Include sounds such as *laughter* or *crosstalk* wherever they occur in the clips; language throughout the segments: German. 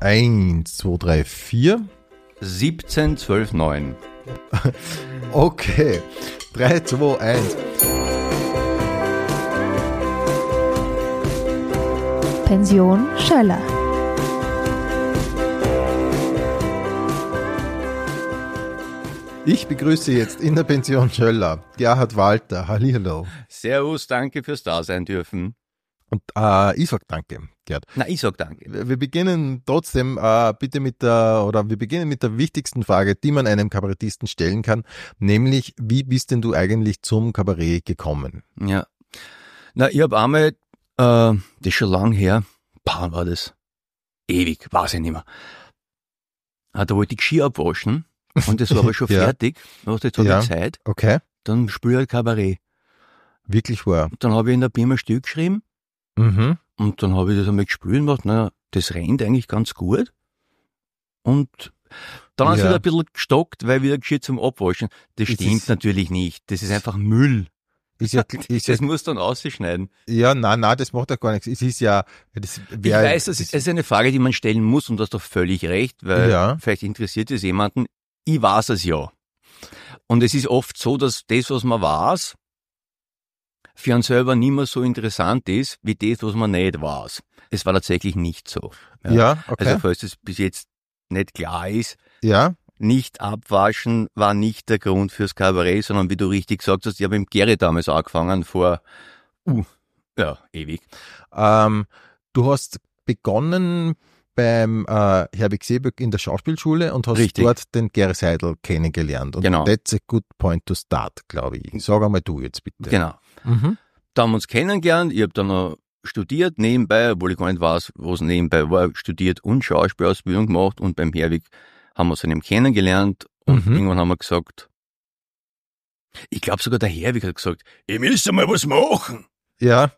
1, 2, 3, 4. 17, 12, 9. Okay. 3, 2, 1. Pension Schöller. Ich begrüße jetzt in der Pension Schöller Gerhard Walter. Hallihallo. Servus, danke fürs Dasein dürfen. Und äh, ich sag danke, Gerd. Na, ich sag danke. Wir beginnen trotzdem äh, bitte mit der, oder wir beginnen mit der wichtigsten Frage, die man einem Kabarettisten stellen kann, nämlich, wie bist denn du eigentlich zum Kabarett gekommen? Ja. Na, ich hab einmal, äh, das ist schon lang her, paar war das, ewig, weiß ich nicht mehr. Ah, da wollte ich Ski abwaschen und das war aber schon *laughs* Ja. fertig. Da hast du jetzt Ja. Zeit, Okay, dann spiel ich halt Kabarett. wirklich wahr. Dann habe ich in der Birma ein Stück geschrieben Mhm. und dann habe ich das einmal gespielt und gedacht, naja, das rennt eigentlich ganz gut. Und dann hat es Ja. wieder ein bisschen gestockt, weil wieder gescheit zum Abwaschen. Das Es stimmt ist- natürlich nicht. Das ist einfach Müll. Ist ja, *laughs* ist ja, Das muss dann ausschneiden. ja, nein, nein, das macht ja gar nichts. Es ist ja, das Ich wär, weiß, das ist, es ist eine Frage, die man stellen muss und du hast doch völlig recht, weil Ja. vielleicht interessiert es jemanden. Ich weiß es ja. Und es ist oft so, dass das, was man weiß, für einen selber nicht mehr so interessant ist, wie das, was man nicht weiß. Es war tatsächlich nicht so. ja, okay, Also falls es bis jetzt nicht klar ist, ja, nicht abwaschen war nicht der Grund fürs Kabarett, sondern wie du richtig gesagt hast, ich habe mit Gary damals angefangen, vor, uh, ja, ewig. ähm, du hast begonnen beim äh, Herbig Seeböck in der Schauspielschule und hast Richtig. dort den Gary Seidel kennengelernt. Und Genau. that's a good point to start, glaube ich. Sag einmal du jetzt bitte. Genau. Mhm. Da haben wir uns kennengelernt, ich habe dann noch studiert nebenbei, obwohl ich gar nicht weiß, was nebenbei war, studiert und Schauspielausbildung gemacht und beim Herwig haben wir uns dann eben kennengelernt und Mhm. irgendwann haben wir gesagt, ich glaube sogar der Herwig hat gesagt, ich müsste mal was machen. Ja.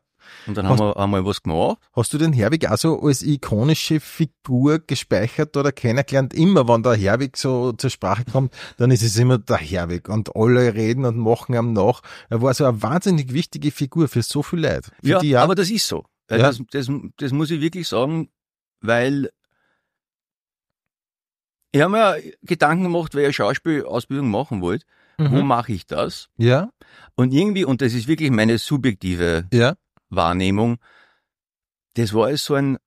Und dann haben wir einmal was gemacht. Hast du den Herwig auch so als ikonische Figur gespeichert oder kennengelernt? Immer, wenn der Herwig so zur Sprache kommt, dann ist es immer der Herwig und alle reden und machen ihm nach. Er war so eine wahnsinnig wichtige Figur für so viele Leute. Für Ja, die aber das ist so. Weil Ja. Das, das, das muss ich wirklich sagen, weil ich habe mir Gedanken gemacht, eine Schauspielausbildung machen wollte. Wo mhm. mache ich das? Ja, Und irgendwie, und das ist wirklich meine subjektive ja, Wahrnehmung, das war alles so ein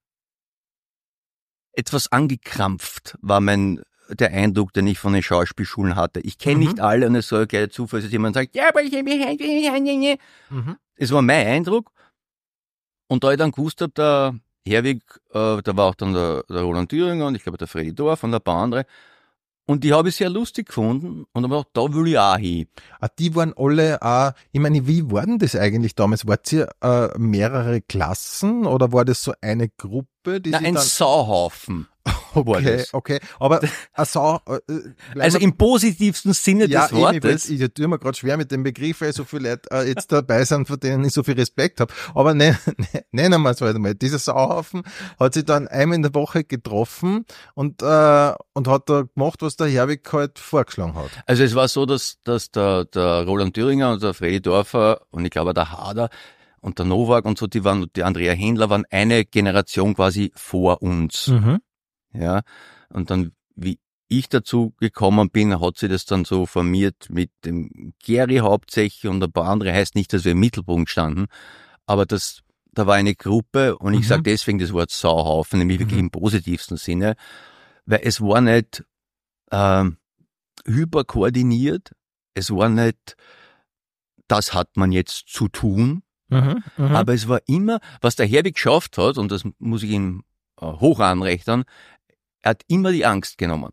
etwas angekrampft, war mein der Eindruck, den ich von den Schauspielschulen hatte. Ich kenne Mhm. nicht alle und es soll gleich Zufall, dass jemand sagt, ja, aber ich mhm. Es war mein Eindruck. Und da ich dann gewusst habe, der Herwig, äh, da war auch dann der, der Roland Thüringer und ich glaube der Freddy Dorf und ein paar andere. Und die habe ich sehr lustig gefunden und habe gedacht, da will ich auch hin. Ah, die waren alle, äh, ich meine, wie war denn das eigentlich damals? Wart ihr äh, mehrere Klassen oder war das so eine Gruppe, die Na, sich ein. Sauhaufen *laughs* Okay, okay, aber *laughs* eine Sau... Äh, äh, Also im positivsten Sinne ja, des eben, ich, Wortes. ich tue mir gerade schwer mit dem Begriff, weil so viele Leute äh, jetzt dabei sind, von denen ich so viel Respekt habe. Aber ne, *laughs* ne, nennen wir es halt einmal. Dieser Sauhaufen hat sich dann einmal in der Woche getroffen und, äh, und hat da gemacht, was der Herwig halt vorgeschlagen hat. Also es war so, dass, dass der, der Roland Thüringer und der Freddy Dorfer und ich glaube der Hader und der Nowak und so, die waren, die Andrea Händler waren eine Generation quasi vor uns. Mhm. Ja, und dann, wie ich dazu gekommen bin, hat sie das dann so formiert mit dem Gary hauptsächlich und ein paar andere. Heißt nicht, dass wir im Mittelpunkt standen, aber das, da war eine Gruppe und ich Mhm. sage deswegen das Wort Sauhaufen, nämlich wirklich Mhm. im positivsten Sinne, weil es war nicht ähm, hyperkoordiniert, es war nicht, das hat man jetzt zu tun, Mhm. Mhm. aber es war immer, was der Herbig geschafft hat, und das muss ich ihm äh, hoch anrechnen, er hat immer die Angst genommen.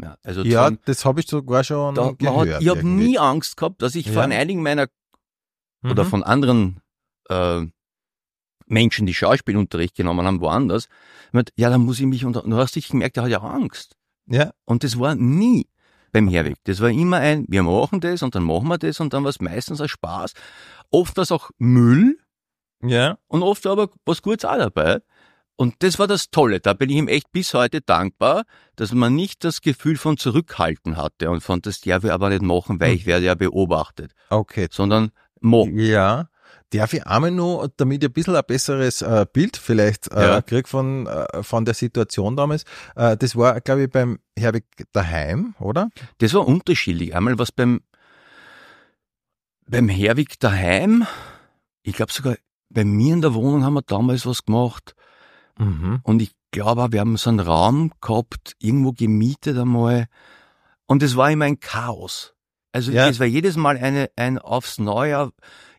Ja, also ja, sagen, das habe ich sogar schon da, gehört. hat, ich habe nie Angst gehabt, dass ich Ja. von einigen meiner oder Mhm. von anderen äh, Menschen, die Schauspielunterricht genommen haben, woanders, mit, ja, dann muss ich mich, und du hast dich gemerkt, er hat ja Angst. Ja, Und das war nie beim Herweg. Das war immer ein, wir machen das und dann machen wir das und dann war es meistens ein Spaß. Oft war es auch Müll, ja. und oft war aber was Gutes auch dabei. Und das war das Tolle. Da bin ich ihm echt bis heute dankbar, dass man nicht das Gefühl von Zurückhalten hatte und von das darf ich aber nicht machen, weil Hm. ich werde ja beobachtet, Okay. sondern machen. Ja, Darf ich einmal nur, damit ich ein bisschen ein besseres äh, Bild vielleicht äh, Ja. krieg von, äh, von der Situation damals. Äh, das war, glaube ich, beim Herwig daheim, oder? Das war unterschiedlich. Einmal was beim, beim Herwig daheim. Ich glaube sogar bei mir in der Wohnung haben wir damals was gemacht. Mhm. Und ich glaube wir haben so einen Raum gehabt, irgendwo gemietet einmal. Und es war immer ein Chaos. Also Ja. es war jedes Mal eine, ein aufs Neue,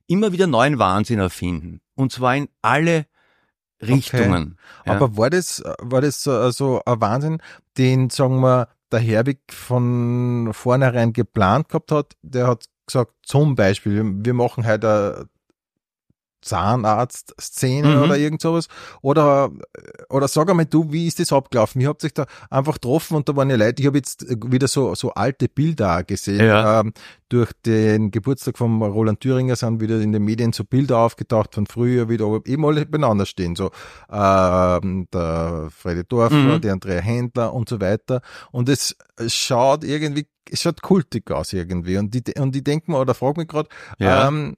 immer wieder neuen Wahnsinn erfinden. Und zwar in alle Richtungen. Ja. Aber war das, war das so, so ein Wahnsinn, den, sagen wir, der Herwig von vornherein geplant gehabt hat? Der hat gesagt, zum Beispiel, wir- machen heute Zahnarzt-Szene Mhm. oder irgend sowas. Oder, oder sag einmal du, wie ist das abgelaufen? Wie habt ihr da einfach getroffen und da waren ja Leute, ich habe jetzt wieder so, so alte Bilder gesehen. Ja. Ähm, durch den Geburtstag von Roland Thüringer sind wieder in den Medien so Bilder aufgetaucht von früher wieder, eben alle beieinander stehen. So ähm, der Freddy Dorfer, Mhm. der Andrea Händler und so weiter. Und es schaut irgendwie, es schaut kultig aus irgendwie. Und die, und ich denke mir, oder frag mich gerade, Ja. ähm,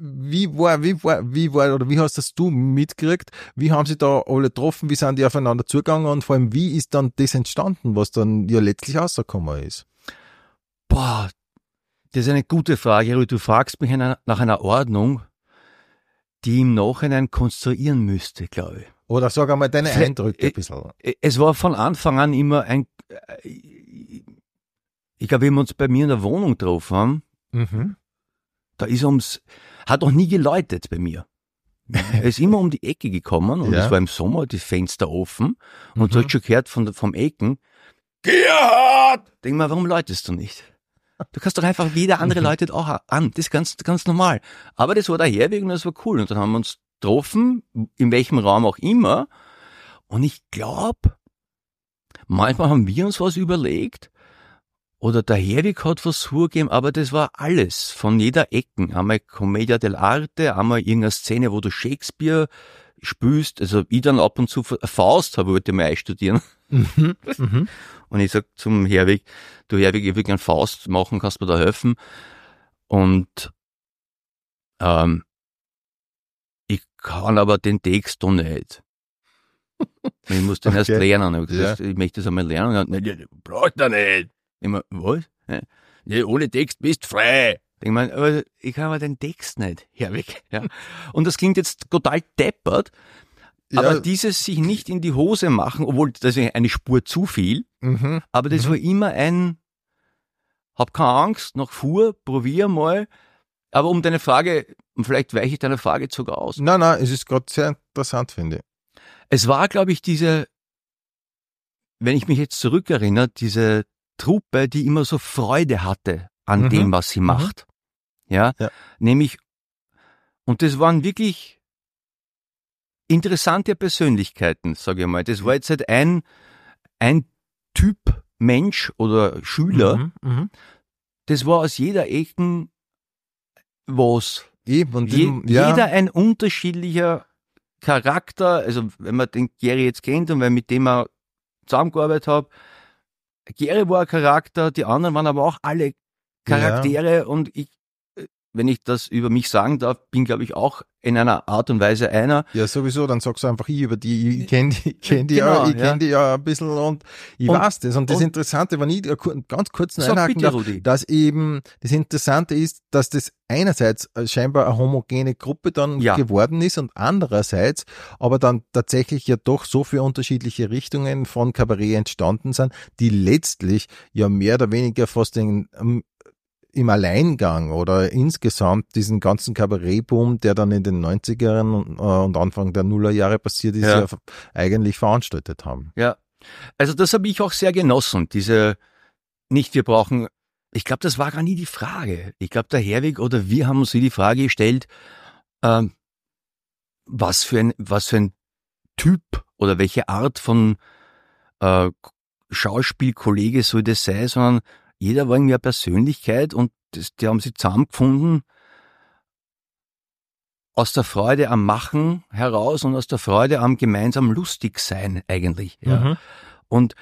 wie war, wie war, wie war, oder wie hast das du mitgekriegt? Wie haben sie da alle getroffen? Wie sind die aufeinander zugegangen? Und vor allem, wie ist dann das entstanden, was dann ja letztlich rausgekommen ist? Boah, das ist eine gute Frage. Du fragst mich nach einer Ordnung, die im Nachhinein konstruieren müsste, glaube ich. Oder sag einmal deine Eindrücke ein bisschen. Es war von Anfang an immer ein, äh, ich glaube, wenn wir uns bei mir in der Wohnung getroffen haben, Mhm. da ist ums, hat noch nie geläutet bei mir. *laughs* Er ist immer um die Ecke gekommen und Ja. es war im Sommer, die Fenster offen und Mhm. du hast schon gehört von, vom Ecken, Gerhard! Denk mal, warum läutest du nicht? Du kannst doch einfach, wie der andere Mhm. läutet auch an. Das ist ganz, ganz normal. Aber das war der Herweg und das war cool. Und dann haben wir uns getroffen, in welchem Raum auch immer. Und ich glaube, manchmal haben wir uns was überlegt oder der Herwig hat was zugegeben, aber das war alles von jeder Ecken. Einmal Commedia dell'arte, einmal irgendeine Szene, wo du Shakespeare spülst. Also ich dann ab und zu Faust habe, wollte ich mal einstudieren. Mhm. Mhm. *laughs* Und ich sag zum Herwig, du Herwig, ich will gern Faust machen, kannst du mir da helfen? Und ähm, ich kann aber den Text doch nicht. Ich muss den erst Okay. lernen. Ich, gesagt, ich möchte das einmal lernen. Er hat, "Nee, nee, braucht er nicht. Ich mein, was? Nee, ohne Text bist frei. Ich mein, aber ich kann aber den Text nicht, Herwig. Ja. Und das klingt jetzt total deppert, aber Ja, dieses sich nicht in die Hose machen, obwohl das ist eine Spur zu viel, mhm. aber das war immer ein, hab keine Angst, noch fuhr, probier mal. Aber um deine Frage, und vielleicht weiche ich deine Frage sogar aus. Nein, nein, es ist gerade sehr interessant, finde ich. Es war, glaube ich, diese, wenn ich mich jetzt zurückerinnere, diese Truppe, die immer so Freude hatte an Mhm. dem, was sie macht. Ja? Ja. nämlich, und das waren wirklich interessante Persönlichkeiten, sage ich mal. Das war jetzt halt ein, ein Typ Mensch oder Schüler, Mhm. Mhm. das war aus jeder Ecken was. Eben, Je, den- ja, Jeder ein unterschiedlicher Charakter, also wenn man den Gary jetzt kennt und wenn mit dem er zusammengearbeitet hat, Gary war ein Charakter, die anderen waren aber auch alle Charaktere und ich, wenn ich das über mich sagen darf, bin glaube ich auch in einer Art und Weise einer. Ja, sowieso, dann sagst du einfach ich über die, ich kenne die, ich kenn die, ja, Genau, ich ja. kenn die ja ein bisschen und ich Und- weiß das. Und das und- Interessante, wenn ich ganz kurz einhaken darf, dass eben das Interessante ist, dass das einerseits äh, scheinbar eine homogene Gruppe dann Ja. geworden ist und andererseits aber dann tatsächlich ja doch so viele unterschiedliche Richtungen von Kabarett entstanden sind, die letztlich ja mehr oder weniger fast den, ähm, im Alleingang oder insgesamt diesen ganzen Kabarettboom, der dann in den 90ern und, äh, und Anfang der Nullerjahre passiert ist, Ja. ja. eigentlich veranstaltet haben. Ja. Also das habe ich auch sehr genossen, diese nicht wir brauchen ich glaube, das war gar nie die Frage. Ich glaube, der Herwig oder wir haben uns die Frage gestellt, ähm, was für ein was für ein Typ oder welche Art von äh, Schauspielkollege soll das sein, sondern jeder war irgendwie eine Persönlichkeit und das, die haben sich zusammengefunden aus der Freude am Machen heraus und aus der Freude am gemeinsam lustig sein eigentlich. Ja. Mhm. Und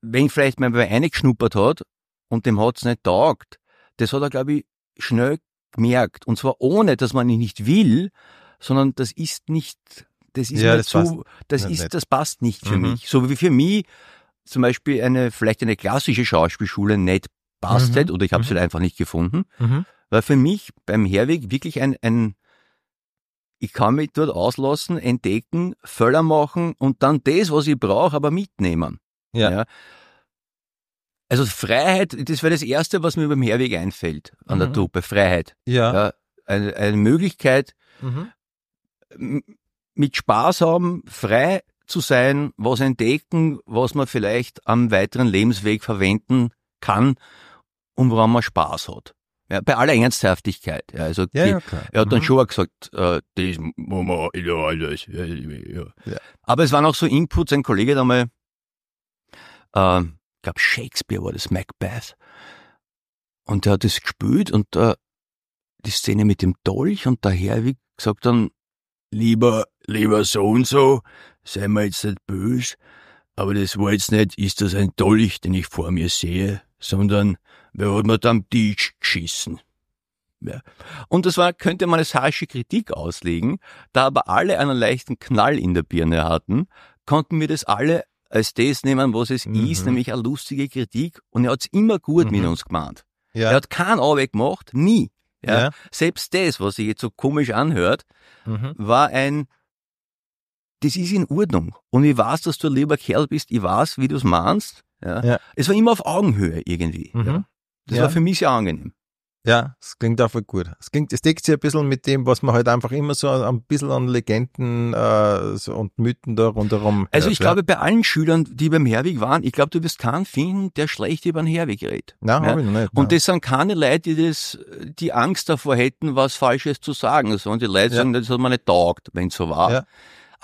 wenn vielleicht mal wer reingeschnuppert hat und dem hat's nicht taugt, das hat er, glaube ich, schnell gemerkt. Und zwar ohne, dass man ihn nicht will, sondern das ist nicht, das ist Ja, das zu, passt das nicht. ist, das passt nicht für Mhm. mich. So wie für mich zum Beispiel eine, vielleicht eine klassische Schauspielschule nicht passt Mhm. oder ich habe Mhm. sie einfach nicht gefunden, Mhm. war für mich beim Herweg wirklich ein, ein ich kann mich dort auslassen, entdecken, Völler machen und dann das, was ich brauche, aber mitnehmen. Ja. Ja. Also Freiheit, das wäre das Erste, was mir beim Herweg einfällt an der Mhm. Truppe, Freiheit. Ja. Ja, eine, eine Möglichkeit, Mhm. mit Spaß haben, frei zu sein, was entdecken, was man vielleicht am weiteren Lebensweg verwenden kann und woran man Spaß hat. Ja, bei aller Ernsthaftigkeit. Ja, also Ja, die, ja, er hat dann Mhm. schon auch gesagt, äh, das muss man ja alles. Ja. Aber es waren auch so Inputs, ein Kollege hat einmal, äh, ich glaube Shakespeare war das, Macbeth. Und der hat das gespielt und äh, die Szene mit dem Dolch und der Herwig gesagt dann, lieber, lieber so und so, sei mir jetzt nicht böse, aber das war jetzt nicht, ist das ein Dolch, den ich vor mir sehe, sondern wer hat mir da am Tisch geschissen? Ja. Und das war, könnte man als harsche Kritik auslegen, da aber alle einen leichten Knall in der Birne hatten, konnten wir das alle als das nehmen, was es Mhm. ist, nämlich eine lustige Kritik und er hat's immer gut mit Mhm. uns gemeint. Ja. Er hat keinen Arbeit gemacht, nie. Ja. Selbst das, was sich jetzt so komisch anhört, Mhm. war ein, das ist in Ordnung. Und ich weiß, dass du ein lieber Kerl bist, ich weiß, wie du es meinst. Ja. Ja. Es war immer auf Augenhöhe irgendwie. Mhm. Ja. Das Ja. war für mich sehr angenehm. Ja, es klingt auch voll gut. Es klingt, es deckt sich ein bisschen mit dem, was man halt einfach immer so ein bisschen an Legenden äh, so und Mythen da rundherum Also hört, ich ja. glaube, bei allen Schülern, die beim Herweg waren, ich glaube, du wirst keinen finden, der schlecht über den Herweg redet. Nein, ja. hab ich noch nicht. Und nein. das sind keine Leute, die das, die Angst davor hätten, was Falsches zu sagen, sondern die Leute Ja. sagen, das hat man nicht taugt, wenn es so war. Ja.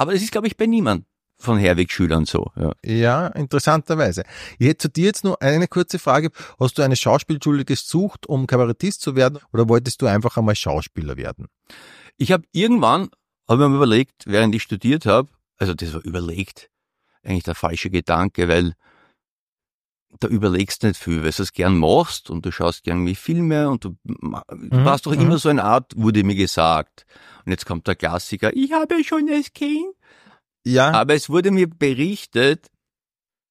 Aber das ist, glaube ich, bei niemand von Herweg-Schülern so. Ja. Ja, interessanterweise. Ich hätte zu dir jetzt nur eine kurze Frage. Hast du eine Schauspielschule gesucht, um Kabarettist zu werden oder wolltest du einfach einmal Schauspieler werden? Ich habe irgendwann, habe ich mir überlegt, während ich studiert habe, also das war überlegt, eigentlich der falsche Gedanke, weil da überlegst du nicht viel, weil du es gern machst und du schaust gern wie Filme und du Mhm, warst doch mhm. immer so eine Art, wurde mir gesagt. Und jetzt kommt der Klassiker, ich habe schon das Kind. Ja, Aber es wurde mir berichtet,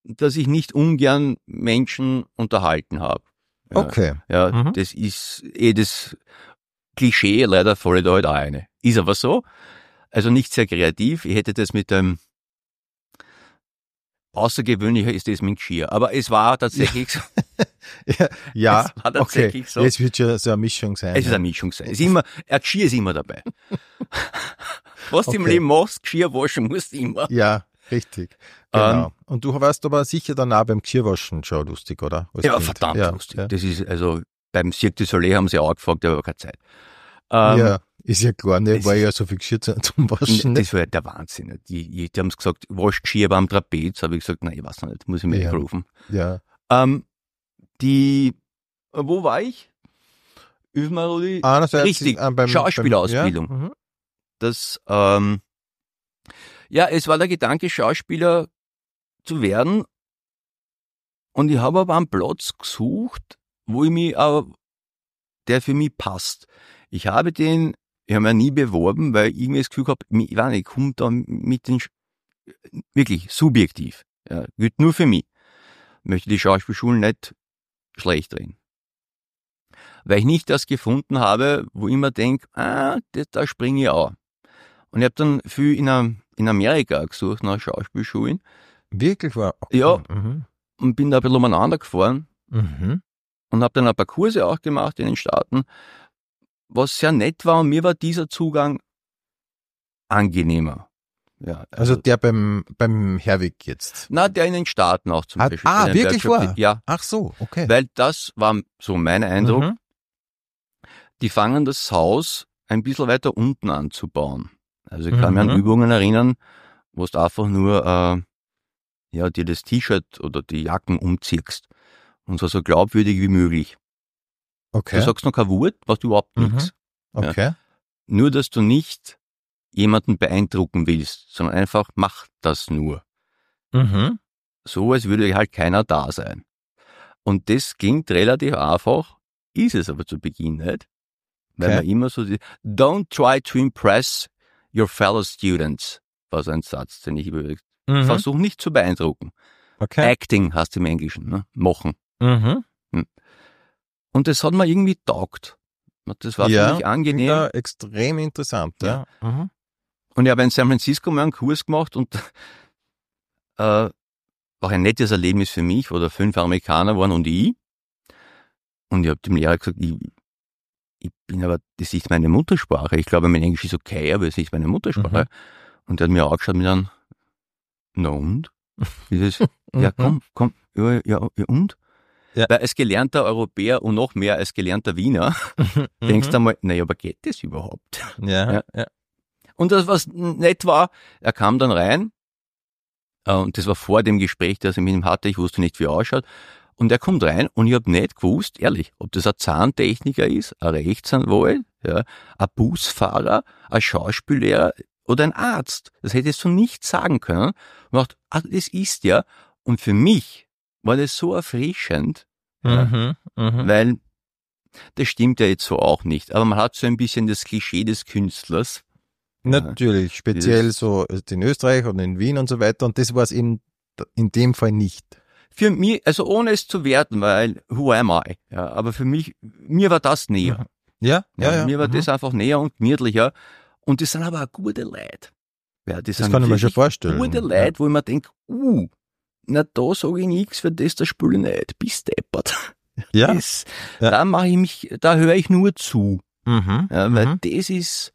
dass ich nicht ungern Menschen unterhalten habe. Ja, okay. Ja, Mhm. das ist eh das Klischee, leider falle da halt auch eine. Ist aber so. Also nicht sehr kreativ. Ich hätte das mit dem Außergewöhnlicher ist das mit dem Geschirr. Aber es war tatsächlich so. *laughs* Ja, ja Es war okay. tatsächlich so. Es wird schon so eine Mischung sein. Es ist ja. eine Mischung sein. Es ist immer, ein Geschirr ist immer dabei. *laughs* Was du im Okay. Leben machst, Geschirr waschen musst du immer. Ja, richtig. Ähm, Genau. Und du warst aber sicher dann auch beim Geschirrwaschen schon lustig, oder? Als Ja, Kind. verdammt ja, lustig. Das ist, also, beim Cirque du Soleil haben sie auch gefragt, aber keine Zeit. Ähm, ja, ist ja klar, ne, ist- ja so zu- *laughs* zum Waschen. ne? Das war der Wahnsinn. Die, die haben gesagt, wasch Geschirr beim Trapez. Habe ich gesagt, nein, ich weiß noch nicht, muss ich mir Ja. rufen. Ja. Ähm, die, äh, wo war ich? Übmaroli. Einerseits Richtig, äh, beim, Schauspielausbildung. Beim, ja, mhm. Das, ähm, ja, es war der Gedanke, Schauspieler zu werden. Und ich habe aber einen Platz gesucht, wo ich mich auch, der für mich passt. Ich habe den, ich habe mich nie beworben, weil ich mir das Gefühl habe, ich weiß nicht, ich komme da mit den, wirklich subjektiv. Ja, gilt nur für mich. Möchte die Schauspielschulen nicht schlecht reden. Weil ich nicht das gefunden habe, wo ich mir denke, ah, das, da springe ich auch. Und ich habe dann viel in, in Amerika gesucht nach Schauspielschulen Wirklich war. Ja. Mhm. und bin da ein bisschen umeinander gefahren Mhm. und habe dann ein paar Kurse auch gemacht in den Staaten, was sehr nett war und mir war dieser Zugang angenehmer. Ja, Also der beim, beim Herwig jetzt. na, der in den Staaten auch zum Ah, Beispiel. ah, wirklich Workshop- wahr? Ja, Ach so, okay. weil das war so mein Eindruck. Mhm. Die fangen das Haus ein bisschen weiter unten anzubauen. Also ich kann mich Mhm. an Übungen erinnern, wo du einfach nur äh, ja, dir das T-Shirt oder die Jacken umziehst. Und zwar so glaubwürdig wie möglich. Okay. Du sagst noch kein Wort, was überhaupt Mhm. nichts. okay. Nur, dass du nicht jemanden beeindrucken willst, sondern einfach mach das nur. Mhm. So, als würde halt keiner da sein. Und das klingt relativ einfach, ist es aber zu Beginn nicht, Weil man immer so, don't try to impress your fellow students, war so ein Satz, den ich überlegt. Mhm. Versuch nicht zu beeindrucken. Okay. Acting heißt im Englischen, ne? Machen. Mhm. Und das hat mir irgendwie taugt. Das war Ja, für mich angenehm. Ja, extrem interessant, ja. Mhm. Und ich habe in San Francisco mal einen Kurs gemacht und *laughs* äh, war ein nettes Erlebnis für mich, wo da fünf Amerikaner waren und ich. Und ich habe dem Lehrer gesagt, ich, ich bin aber, das ist nicht meine Muttersprache. Ich glaube, mein Englisch ist okay, aber es ist nicht meine Muttersprache. Und er hat mir angeschaut mit einem, na und? Dieses, *laughs* ja Mhm. komm, komm, ja, ja, ja und? Ja. Weil als gelernter Europäer und noch mehr als gelernter Wiener *laughs* denkst du einmal, naja, aber geht das überhaupt? Mhm. Ja, Ja. ja. Und das, was nett war, er kam dann rein, äh, und das war vor dem Gespräch, das ich mit ihm hatte, ich wusste nicht, wie er ausschaut, und er kommt rein und ich habe nicht gewusst, ehrlich, ob das ein Zahntechniker ist, ein Rechtsanwalt, ja, ein Busfahrer, ein Schauspiellehrer oder ein Arzt. Das hätte ich so nicht sagen können. Und dachte, ah, das ist ja. Und für mich war das so erfrischend, Ja. Mhm. Mhm. weil das stimmt ja jetzt so auch nicht. Aber man hat so ein bisschen das Klischee des Künstlers. Natürlich, speziell Dieses- so in Österreich und in Wien und so weiter. Und das war es eben in dem Fall nicht. Für mich, also ohne es zu werten, weil who am I? Ja, aber für mich, mir war das näher. Ja, ja, ja. Mir war Mhm. das einfach näher und gemütlicher. Und das sind aber auch gute Leute. Ja, das, Das kann ich mir schon vorstellen. Gute Leute, wo ich mir denke, uh, na da sage ich nichts, für das da spiele ich nicht. Bist deppert. Ja. Das, Ja. Da mache ich mich, da höre ich nur zu. Mhm. Ja, weil Mhm. das ist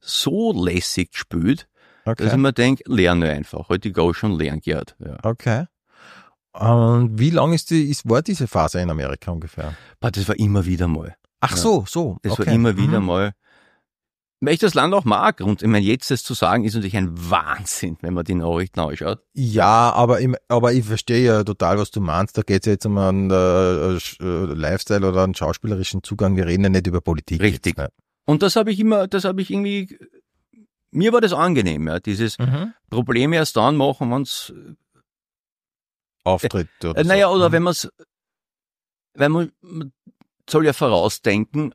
so lässig gespielt, dass ich Okay. mir denke, lerne einfach. Heute go schon lernen gehört. Ja. okay. Und wie lang ist die, ist, war diese Phase in Amerika ungefähr? Aber das war immer wieder mal. Ach so, so. Das okay. war immer wieder Mhm. mal. Weil ich das Land auch mag. Und ich meine, jetzt das zu sagen, ist natürlich ein Wahnsinn, wenn man die Nachrichten anschaut. Ja, aber, im, aber ich verstehe ja total, was du meinst. Da geht es ja jetzt um einen äh, äh, Lifestyle oder einen schauspielerischen Zugang. Wir reden ja nicht über Politik. Richtig. Jetzt, Und das habe ich immer, das habe ich irgendwie, mir war das angenehm, ja. Dieses ne? mhm. Probleme erst dann machen, wenn's, Auftritt oder äh, naja, so. oder Mhm. wenn man's, wenn man, man soll ja vorausdenken,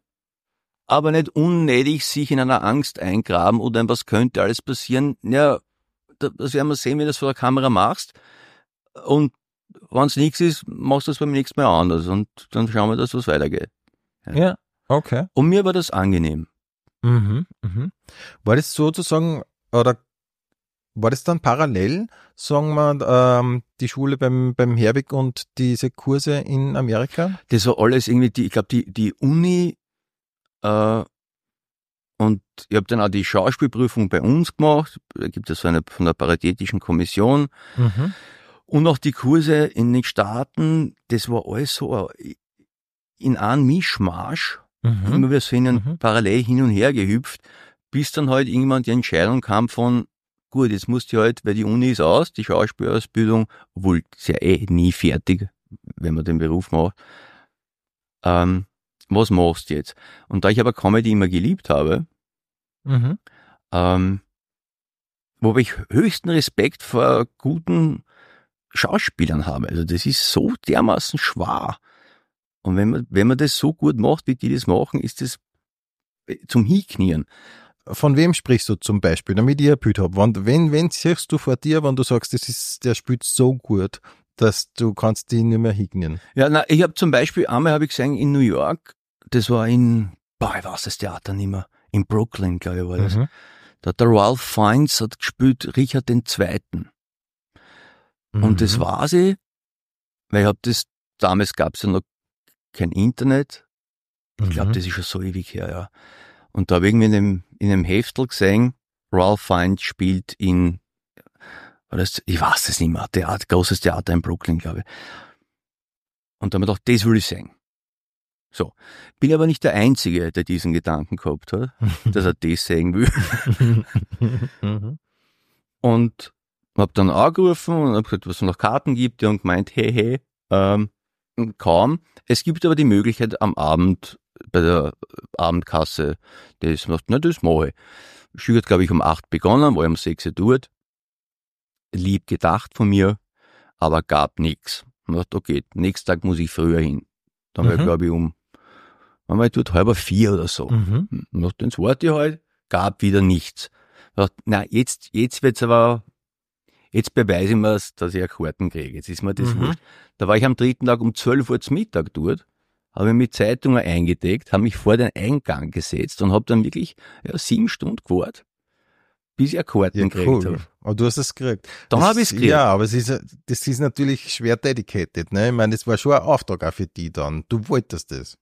aber nicht unnötig sich in einer Angst eingraben oder was könnte alles passieren. Ja, da- das werden wir sehen, wenn du das vor der Kamera machst. Und wenn's nichts ist, machst du es beim nächsten Mal anders und dann schauen wir, dass was weitergeht. Ja, okay. Und mir war das angenehm. Mhm. Mhm. War das sozusagen, oder war das dann parallel, sagen wir, ähm, die Schule beim, beim Herwig und diese Kurse in Amerika? Das war alles irgendwie, die, ich glaube, die, die Uni äh, und ich habe dann auch die Schauspielprüfung bei uns gemacht. Da gibt es so eine von der Paritätischen Kommission. Mhm. Und auch die Kurse in den Staaten, das war alles so in einem Mischmasch. Mhm. Immer wieder so in Mhm. parallel hin und her gehüpft, bis dann halt irgendwann die Entscheidung kam von, gut, jetzt musst du halt, weil die Uni ist aus, die Schauspielausbildung, obwohl ist ja eh nie fertig, wenn man den Beruf macht. Ähm, was machst du jetzt? Und da ich aber Comedy immer geliebt habe, Mhm. ähm, wo ich höchsten Respekt vor guten Schauspielern habe. Also das ist so dermaßen schwer. Und wenn man, wenn man das so gut macht, wie die das machen, ist das zum Hinknien. Von wem sprichst du zum Beispiel, damit ich ein Bild habe? Wenn, wenn, wenn siehst du vor dir, wenn du sagst, das ist, der spielt so gut, dass du kannst die nicht mehr hingehen? Ja, na, ich habe zum Beispiel einmal habe ich gesehen in New York, das war in, boah, ich weiß das Theater nicht mehr, in Brooklyn, glaube ich, war das. Mhm. Da hat der Ralph Fiennes hat gespielt Richard den Zweiten. Und das Mhm. war sie, weil ich hab das, damals gab's ja noch kein Internet. Ich glaube, Mhm. das ist schon so ewig her, ja. Und da habe ich irgendwie in einem, in einem Heftel gesehen, Ralph Fiennes spielt in, das, ich weiß es nicht mehr, Theater, großes Theater in Brooklyn, glaube ich. Und da habe ich gedacht, das will ich sehen. So. Bin aber nicht der Einzige, der diesen Gedanken gehabt hat, *laughs* dass er das sehen will. mhm. Und hab dann angerufen und hab gesagt, was es noch Karten gibt. Die haben gemeint, hey, hey, ähm, kaum. Es gibt aber die Möglichkeit am Abend bei der Abendkasse, das macht, na, das mache ich. Stück hat, glaube ich, um acht begonnen, war um sechs Uhr dort. Lieb gedacht von mir, aber gab nix. Und dachte, okay, nächsten Tag muss ich früher hin. Dann war ich, Mhm. glaube ich, um, Wir dort halber vier oder so. Mhm. Noch den warte ich halt, gab wieder nichts. Ich dachte, na, jetzt, jetzt wird's aber, jetzt beweise ich mir's, dass ich eine Karten kriege. Jetzt ist mir das Mhm. wurscht. Da war ich am dritten Tag um 12 Uhr zum Mittag dort, habe mit Zeitungen eingedeckt, habe mich vor den Eingang gesetzt und habe dann wirklich ja, sieben Stunden gewartet, bis ich Karten Ja, cool. habe. Aber du hast es gekriegt. Dann habe ich's gekriegt. Ja, aber es ist, das ist natürlich schwer dedicated, ne? Ich meine, das war schon ein Auftrag auch für die dann. Du wolltest das.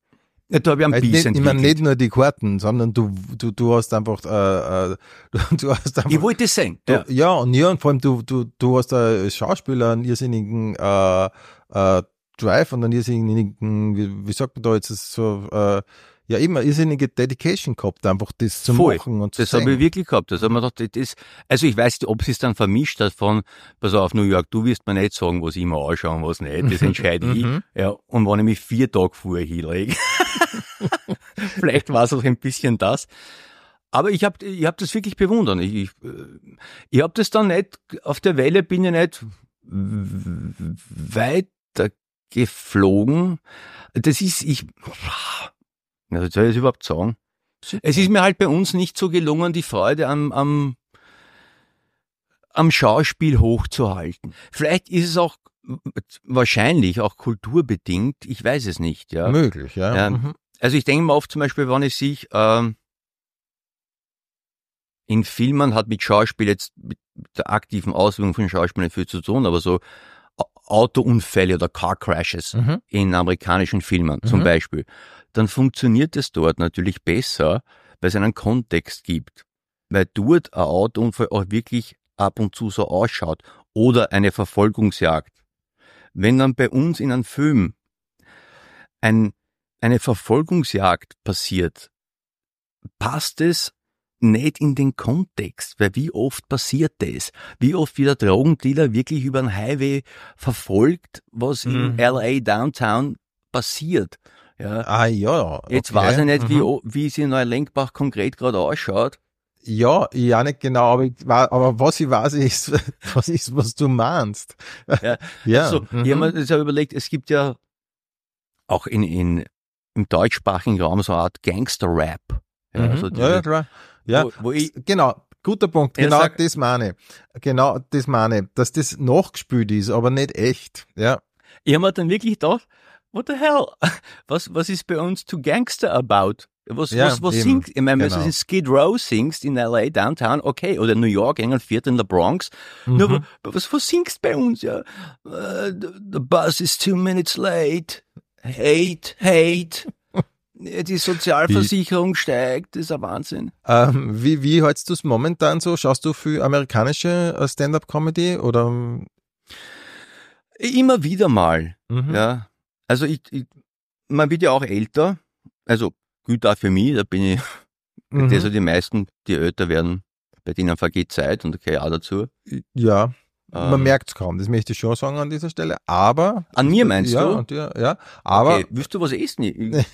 Ja, da habe ich einen Biss nicht, ich meine, nicht nur die Karten, sondern du, du, du hast einfach, äh, äh, *laughs* du, hast einfach, Ich wollte es sehen. du, Ja. ja. und ja, und vor allem du, du, du hast als Schauspieler einen irrsinnigen, äh, äh, Drive und einen irrsinnigen, wie, wie sagt man da jetzt, so, äh, ja, immer irrsinnige Dedication gehabt, einfach das zu Voll. machen und zu Das habe ich wirklich gehabt. Das hab mir gedacht, das, also ich weiß nicht, ob sie es dann vermischt hat von, pass auf, New York, du wirst mir nicht sagen, was ich mir anschaue und was nicht. Das entscheide *laughs* ich. Mhm. Ja, und wenn ich mich vier Tage vorher hinlege. *laughs* Vielleicht war es auch ein bisschen das. Aber ich habe ich hab das wirklich bewundert. Ich, ich, äh, ich habe das dann nicht, auf der Welle bin ich nicht weiter geflogen. Das ist, ich, ja, was soll ich das überhaupt sagen? Es ist mir halt bei uns nicht so gelungen, die Freude am, am, am Schauspiel hochzuhalten. Vielleicht ist es auch wahrscheinlich auch kulturbedingt, ich weiß es nicht, ja. Möglich, ja. Ja. Mhm. Also ich denke mir oft zum Beispiel, wenn ich sich ähm, in Filmen hat mit Schauspiel jetzt mit der aktiven Ausübung von Schauspiel nicht viel zu tun, aber so Autounfälle oder Car Crashes Mhm. in amerikanischen Filmen zum Mhm. Beispiel, dann funktioniert es dort natürlich besser, weil es einen Kontext gibt. Weil dort ein Autounfall auch wirklich ab und zu so ausschaut. Oder eine Verfolgungsjagd. Wenn dann bei uns in einem Film ein, eine Verfolgungsjagd passiert, passt es nicht in den Kontext, weil wie oft passiert das? Wie oft wird der Drogendealer wirklich über den Highway verfolgt, was in Mhm. LA Downtown passiert? Ja. Ah, ja. Jetzt okay. weiß ich nicht, wie, Mhm. o- wie es in Neulenkbach konkret gerade ausschaut. Ja, auch nicht genau, aber, ich, aber was ich weiß, ist, *laughs* was ist, was du meinst. Ja. *laughs* ja. So, mhm. Ich habe mir das ja überlegt, es gibt ja auch in, in, im deutschsprachigen Raum so eine Art Gangster-Rap. Ja, Mhm. also ja, ja, klar. Ja, Wo, wo ich, genau. Guter Punkt. Ja, Genau sag- das meine ich. Genau das meine ich. Dass das nachgespielt ist, aber nicht echt. Ja. ich habe mir dann wirklich gedacht, what the hell? *laughs* Was, was ist bei uns to Gangster about? Was, Ja, was, was eben. singt? Ich meine, wenn Genau. du in Skid Row singst in LA Downtown, okay, oder New York, irgendein Viertel in der Bronx. Nur, Mhm. wa- was, was singst bei uns? Ja, uh, the, the bus is two minutes late. Hate, hate. Die Sozialversicherung steigt, das ist ein Wahnsinn. Ähm, wie, wie hältst du es momentan so? Schaust du viel amerikanische äh, Stand-up-Comedy oder? Immer wieder mal. Mhm. Ja. Also ich, ich, man wird ja auch älter. Also gut auch für mich, da bin ich, *laughs* Mhm. also die meisten, die älter werden, bei denen vergeht Zeit und ich auch dazu. Ja, man Ähm, merkt es kaum. Das möchte ich schon sagen an dieser Stelle. Aber An mir meinst ja, du? Und ja, ja. Aber okay, willst du was essen? Ich-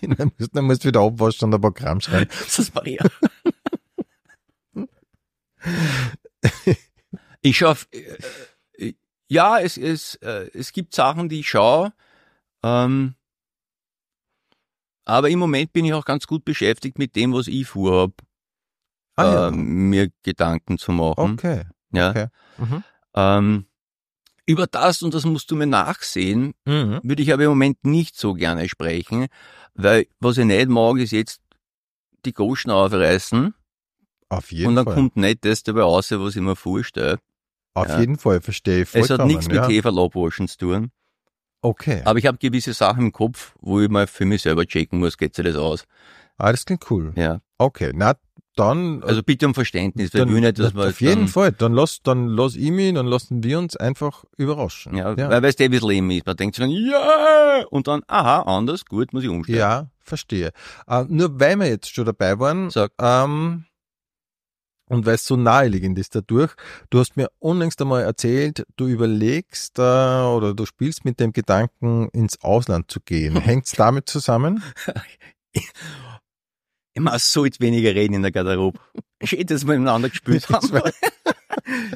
*laughs* dann musst dann musst du wieder abwaschen und ein Programm schreiben. *laughs* Das war ja. ich schaue, äh, ja, es, es, äh, es gibt Sachen, die ich schaue, ähm, aber im Moment bin ich auch ganz gut beschäftigt mit dem, was ich vorhab, Ah, ja. ähm, mir Gedanken zu machen. Okay. Ja. okay. Mhm. Ähm, über das, und das musst du mir nachsehen, Mhm. würde ich aber im Moment nicht so gerne sprechen, weil was ich nicht mag, ist jetzt die Goschen aufreißen Auf jeden und dann Fall. kommt nicht das dabei raus, was ich mir vorstelle. Auf ja. jeden Fall, verstehe ich Es vollkommen. hat nichts mit ja. Zu tun. Okay. Aber ich habe gewisse Sachen im Kopf, wo ich mal für mich selber checken muss, geht sich das aus. Ah, das klingt cool. Ja. Okay, na dann. Also bitte um Verständnis, weil dann, will nicht, dass man auf jeden dann, Fall. Dann lass, dann lass ich mich, dann lassen wir uns einfach überraschen. Ja, ja. weil es David Leben ist. Man denkt sich dann, ja, und dann, aha, anders, gut, muss ich umstellen. Ja, verstehe. Äh, nur weil wir jetzt schon dabei waren, Sag. ähm, und weil es so naheliegend ist dadurch, du hast mir unlängst einmal erzählt, du überlegst äh, oder du spielst mit dem Gedanken, ins Ausland zu gehen. *laughs* Hängt's damit zusammen? *laughs* Immer so jetzt weniger reden in der Garderobe. Schön, dass wir miteinander gespielt *laughs* haben. Das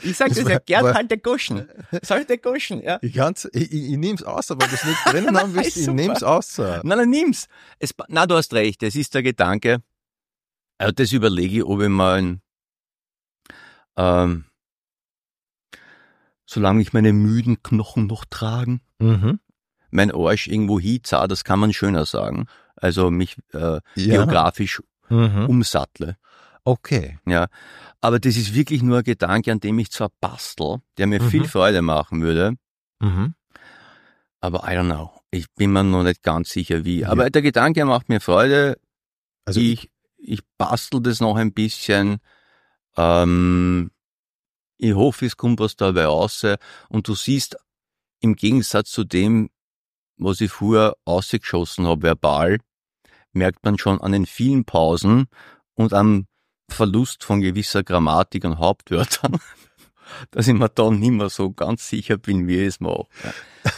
Ich sag das ja war- gern halt der Goschen. Soll der Goschen, ja. Ich, kann's, ich, ich, ich nehm's aus, aber das nicht drinnen haben willst, ich Super. nehm's aus. Nein, nein, nimm's. Es, na, du hast recht. Es ist der Gedanke. Also das überlege ich, ob ich mal ein, ähm, solange ich meine müden Knochen noch tragen, Mhm. mein Arsch irgendwo hinzah, das kann man schöner sagen. Also mich äh, Ja. geografisch Mhm. umsattle. Okay. Ja. Aber das ist wirklich nur ein Gedanke, an dem ich zwar bastel, der mir viel Mhm. Freude machen würde, Mhm. aber I don't know. Ich bin mir noch nicht ganz sicher wie. Ja. Aber der Gedanke macht mir Freude. Also ich, ich bastel das noch ein bisschen. Ähm, ich hoffe, es kommt was dabei raus. Und du siehst, im Gegensatz zu dem, was ich vorher ausgeschossen habe, verbal, merkt man schon an den vielen Pausen und am Verlust von gewisser Grammatik und Hauptwörtern, *laughs* dass ich mir da nicht mehr so ganz sicher bin, wie ich es mache.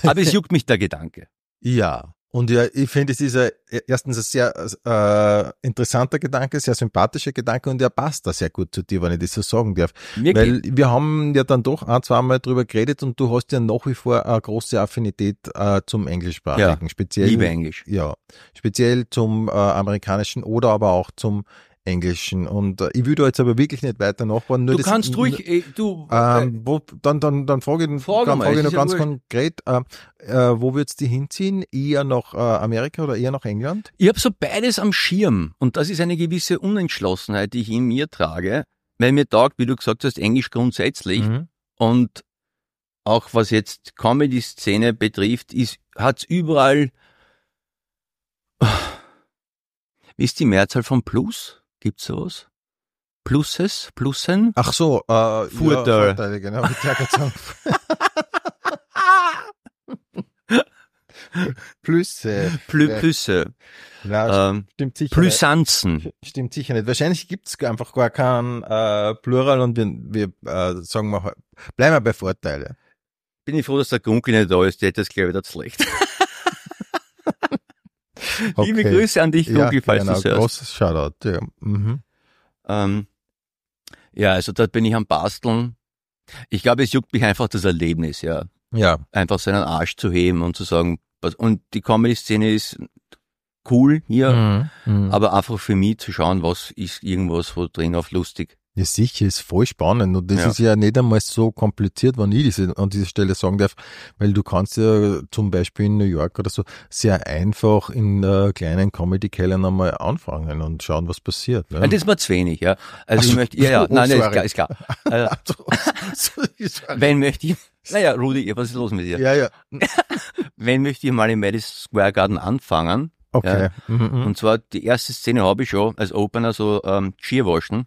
Aber es juckt mich der Gedanke. Ja. Und ja, ich finde, es ist ein, erstens ein sehr äh, interessanter Gedanke, sehr sympathischer Gedanke und er passt da sehr gut zu dir, wenn ich das so sagen darf. Wirklich. Weil wir haben ja dann doch ein, zweimal drüber geredet und du hast ja nach wie vor eine große Affinität äh, zum Englischsprachigen, Ja, speziell. Liebe Englisch. Ja, speziell zum äh, amerikanischen oder aber auch zum englischen. Und äh, ich da jetzt aber wirklich nicht weiter nachbauen. Nur Du das- kannst ruhig, äh, du, Ähm, wo, dann, dann, dann frage ich, Frage dann mal, frage ich noch ja ganz wurscht. konkret, äh, äh, wo würdest du hinziehen? Eher nach äh, Amerika oder eher nach England? Ich habe so beides am Schirm und das ist eine gewisse Unentschlossenheit, die ich in mir trage, weil mir taugt, wie du gesagt hast, Englisch grundsätzlich Mhm. und auch was jetzt Comedy-Szene betrifft, ist, hat's überall, wie ist die Mehrzahl von Plus? Gibt's sowas? Pluses? Plussen? Ach so, äh, Vorteil. Ja, Vorteile, genau. *laughs* Plüsse. Plü Ja. Plüsse. Na, Ähm, stimmt sicher Plüsanzen. nicht. Stimmt sicher nicht. Wahrscheinlich gibt's einfach gar keinen äh, Plural und wir, wir äh, sagen mal, bleiben wir bei Vorteile. Bin ich froh, dass der Gunkel nicht da ist, der hätte das glaube ich nicht schlecht. *laughs* *laughs* Liebe Okay. Grüße an dich, Gunkel, falls genau, du hörst. großes Shoutout. Ja. Mhm. Ähm, ja, also da bin ich am Basteln. Ich glaube, es juckt mich einfach das Erlebnis, ja. ja. Einfach seinen Arsch zu heben und zu sagen, was, und die Comedy-Szene ist cool hier, Mhm. Mhm. aber einfach für mich zu schauen, was ist irgendwas, wo drin auf lustig. Ja, sicher, ist voll spannend und das Ja. ist ja nicht einmal so kompliziert, wenn ich diese, an dieser Stelle sagen darf, weil du kannst ja zum Beispiel in New York oder so sehr einfach in äh, kleinen Comedy-Kellern einmal anfangen und schauen, was passiert. Ne? Ja. Das ist mir zu wenig, ja. Also Ach ich möchte, ja, ja, *laughs* oh, nein, nein, ist klar, ist klar. *laughs* So, ist- *laughs* wenn möchte ich, naja, Rudi, was ist los mit dir? ja, ja, Wenn möchte ich mal im Madison Square Garden anfangen, okay. Mhm, mhm. Und zwar die erste Szene habe ich schon als Opener so ähm, Geschirrwaschen.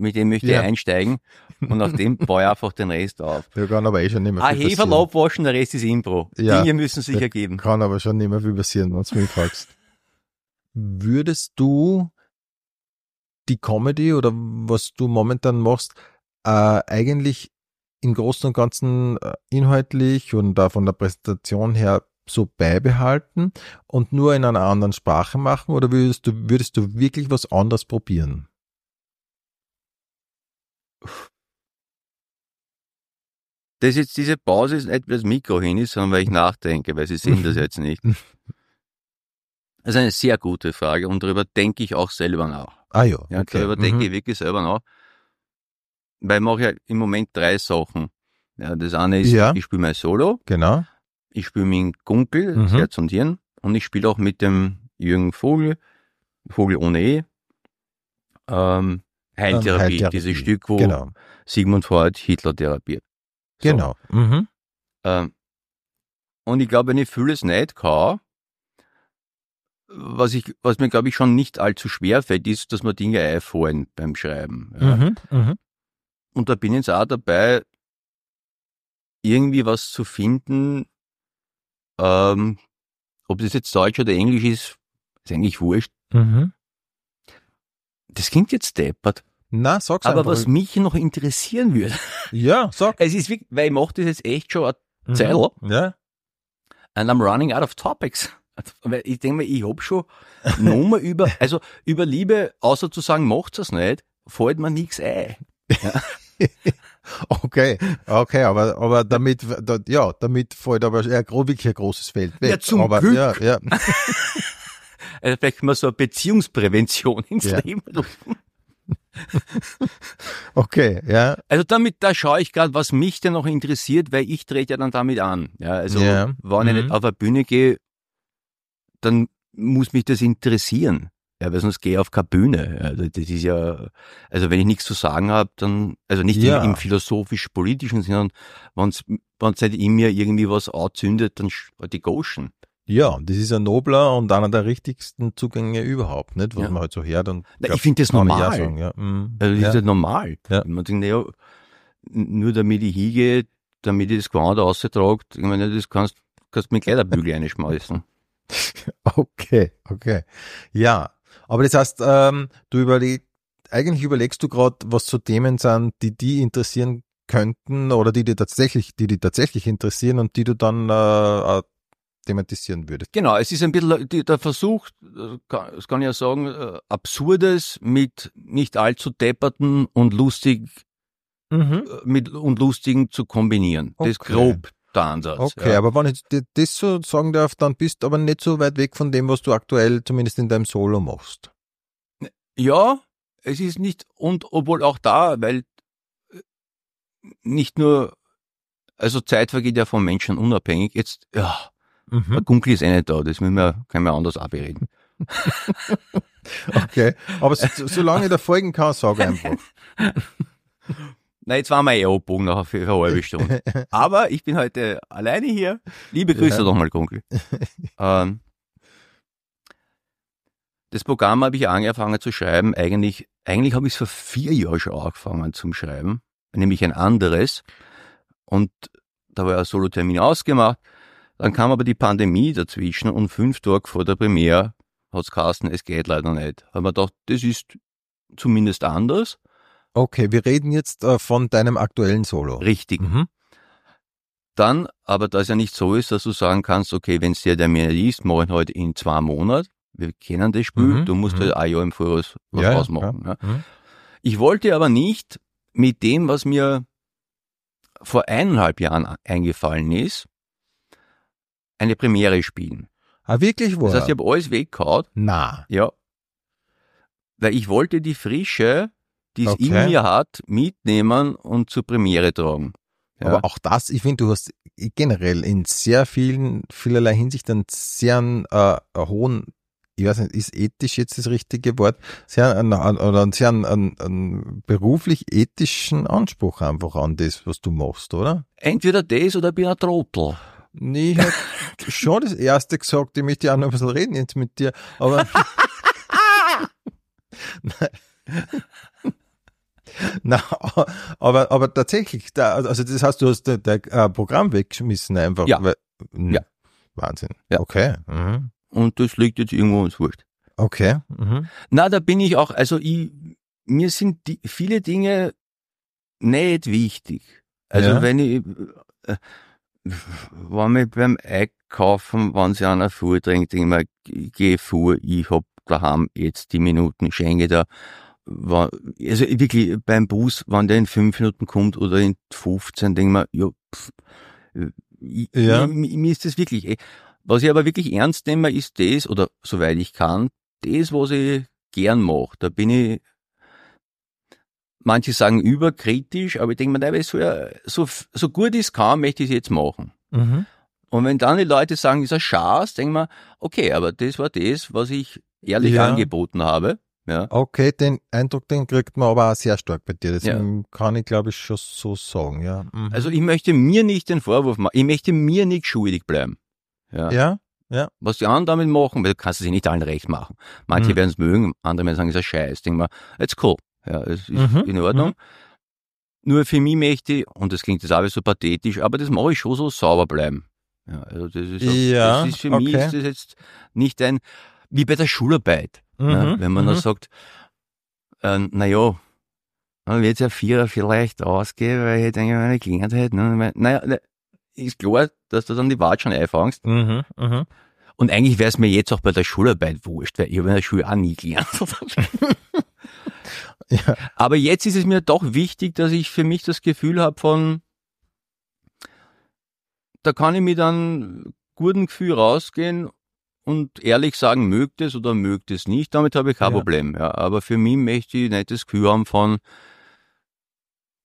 Mit dem möchte Ja. ich einsteigen und auf dem *laughs* baue ich einfach den Rest auf. Da kann aber eh schon nicht mehr viel Heferl passieren. abwaschen, der Rest ist Impro. Ja. Dinge müssen sich ergeben. Kann aber schon nicht mehr viel passieren, wenn du mich fragst. Würdest du die Comedy oder was du momentan machst, äh, eigentlich im Großen und Ganzen äh, inhaltlich und da von der Präsentation her so beibehalten und nur in einer anderen Sprache machen oder würdest du, würdest du wirklich was anderes probieren? Das jetzt, diese Pause ist nicht, weil das Mikro hin ist, sondern weil ich nachdenke, weil Sie sehen das jetzt nicht. *laughs* Das ist eine sehr gute Frage und darüber denke ich auch selber nach. Ah ja, Ja, okay. darüber denke Mhm. ich wirklich selber nach. Weil ich mache ja im Moment drei Sachen. Ja, das eine ist, Ja. ich spiele mein Solo, Genau. ich spiele mit Gunkel, Mhm. Herz und Hirn, und ich spiele auch mit dem Jürgen Vogel, Vogel ohne E, ähm, Heiltherapie, Heiltherapie, dieses Stück, wo Genau. Sigmund Freud Hitler therapiert. So, Genau. Mhm. Ähm, und ich glaube, wenn ich vieles nicht kann, was ich, was mir glaube ich schon nicht allzu schwer fällt, ist, dass mir Dinge einfallen beim Schreiben. Ja. Mhm. Mhm. Und da bin ich jetzt auch dabei, irgendwie was zu finden, ähm, ob das jetzt Deutsch oder Englisch ist, ist eigentlich wurscht. Mhm. Das klingt jetzt deppert. Na, sag's Aber einfach. was mich noch interessieren würde, *laughs* Ja, sag. es ist wirklich, weil ich mache das jetzt echt schon eine Zeit lang, Mhm. Ja. and I'm running out of topics. Weil ich denke mir, ich hab schon *laughs* Nummer über, also über Liebe, außer zu sagen, macht's es nicht, fällt mir nichts ein. *laughs* Okay, okay, aber, aber damit, da, ja, damit fällt aber wirklich ein großes Feld weg. Ja, zum aber, Glück. Ja, ja. Also vielleicht mal so eine Beziehungsprävention ins Ja. Leben rufen. Okay, ja. Also damit, da schaue ich gerade, was mich denn noch interessiert, weil ich trete ja dann damit an. Ja, also Ja. wenn ich Mhm. nicht auf eine Bühne gehe, dann muss mich das interessieren. Ja, weil sonst gehe ich auf keine Bühne. Also das ist ja, also wenn ich nichts zu sagen habe, dann, also nicht Ja. im, im philosophisch-politischen, sondern wenn es nicht in mir irgendwie was anzündet, dann sch- die Ghoschen. Ja, das ist ein nobler und einer der richtigsten Zugänge überhaupt, nicht? Was Ja. man halt so hört und. Na, glaub, ich finde das normal. ja sagen, ja. Mhm. Also das ja. ist ja normal. Ja. Man denkt, naja, nur damit ich hingehe, damit ich das Gewand austrage, ich meine, das kannst, kannst du mit Kleiderbügel reinschmeißen. *laughs* Okay, okay. Ja, aber das heißt, ähm, du überleg, eigentlich überlegst du gerade, was so Themen sind, die die interessieren könnten oder die dir tatsächlich, die die tatsächlich interessieren und die du dann äh, thematisieren würdest. Genau, es ist ein bisschen der Versuch, äh, kann- das kann ich ja sagen, äh, Absurdes mit nicht allzu depperten und lustig, Mhm. äh, mit und lustigen zu kombinieren. Das ist Okay. grob der Ansatz. Okay, ja. aber wenn ich dir das so sagen darf, dann bist du aber nicht so weit weg von dem, was du aktuell zumindest in deinem Solo machst. Ja, es ist nicht, und obwohl auch da, weil nicht nur, also Zeit vergeht ja vom Menschen unabhängig. Jetzt, ja, Mhm. Gunkel ist eh nicht da, das müssen wir, können wir anders abreden. *laughs* Okay, aber so, solange ich da folgen kann, sag einfach. *laughs* Na, jetzt waren wir eh abgebogen nach für eine halbe Stunde. Aber ich bin heute alleine hier. Liebe Grüße Ja. nochmal, Gunkel. ähm, das Programm habe ich angefangen zu schreiben. Eigentlich, eigentlich habe ich es vor vier Jahren schon angefangen zum Schreiben. Nämlich ein anderes. Und da war ein Solotermin ausgemacht. Dann kam aber die Pandemie dazwischen und fünf Tage vor der Premiere hat's geheißen, es geht leider nicht. Haben wir gedacht, das ist zumindest anders. Okay, wir reden jetzt äh, von deinem aktuellen Solo. Richtig. Mhm. Dann, aber da es ja nicht so ist, dass du sagen kannst, okay, wenn es dir der mehr liest, ich heute in zwei Monaten. Wir kennen das Spiel, Mhm, du musst mhm. halt ein Jahr im Voraus was Ja, ja, ausmachen. Ja. Mhm. Ich wollte aber nicht mit dem, was mir vor eineinhalb Jahren eingefallen ist, eine Premiere spielen. Ah, wirklich wohl? Das heißt, ich habe alles weggehauen, Na. ja, weil ich wollte die Frische, die es in Okay. mir hat, mitnehmen und zur Premiere tragen. Ja. Aber auch das, ich finde, du hast generell in sehr vielen, vielerlei Hinsicht einen sehr äh, hohen, ich weiß nicht, ist ethisch jetzt das richtige Wort, sehr, einen, einen- oder einen sehr einen, einen, beruflich ethischen Anspruch einfach an das, was du machst, oder? Entweder das oder ich bin ein Trottel. Nee, ich hätte schon das erste gesagt, ich möchte ja auch noch ein bisschen reden jetzt mit dir, aber. *laughs* *laughs* Na, aber, aber tatsächlich, da, also das heißt, du hast dein äh, Programm weggeschmissen einfach. Ja. Weil, hm, Ja. Wahnsinn. Ja. Okay. Mhm. Und das liegt jetzt irgendwo ins Wurscht. Okay. Mhm. Na, da bin ich auch, also ich, mir sind die, viele Dinge nicht wichtig. Also Ja. wenn ich, äh, wenn ich beim Einkaufen, wenn sich einer vordrängt, denke ich mir, ich gehe vor, ich hab daheim jetzt die Minuten, schenke da. Also wirklich beim Bus, wenn der in fünf Minuten kommt oder in 15, denke ich mir, ja, pff, ich, Ja. Mir, mir ist das wirklich, eh- was ich aber wirklich ernst nehme, ist das, oder soweit ich kann, das, was ich gern mache. Da bin ich, manche sagen überkritisch, aber ich denke mir, nein, so, ja, so, so gut es kann, möchte ich es jetzt machen. Mhm. Und wenn dann die Leute sagen, ist ein Schatz, denke ich mir, okay, aber das war das, was ich ehrlich Ja. angeboten habe. Ja. Okay, den Eindruck, den kriegt man aber auch sehr stark bei dir. Das Ja. kann ich, glaube ich, schon so sagen, ja. Mhm. Also ich möchte mir nicht den Vorwurf machen, ich möchte mir nicht schuldig bleiben. Ja. ja, Was die anderen damit machen, weil du kannst es ja nicht allen recht machen. Manche Mhm. werden es mögen, andere werden sagen, es ist ein Scheiß. Denk mal, it's cool. Ja, es ist Mhm, in Ordnung. Nur für mich möchte ich, und das klingt jetzt auch so pathetisch, aber das mache ich schon so sauber bleiben. Ja, also das ist, auch- Ja, das ist für mich okay. ist das jetzt nicht ein, wie bei der Schularbeit. Mhm, Ja, wenn man mhm. dann sagt, äh, na ja, dann wird ja Vierer vielleicht ausgehen, weil ich denke, meine gelernt hätte. Ne? Naja, ne, ist klar, dass du dann die Wahrheit schon einfangst. Mhm, mhm. Und eigentlich wäre es mir jetzt auch bei der Schularbeit wurscht, weil ich habe in der Schule auch nie gelernt. *laughs* *laughs* Ja. Aber jetzt ist es mir doch wichtig, dass ich für mich das Gefühl habe von, da kann ich mit einem guten Gefühl rausgehen und ehrlich sagen, mögt es oder mögt es nicht. Damit habe ich kein Ja. Problem. Ja. Aber für mich möchte ich nicht das Gefühl haben von,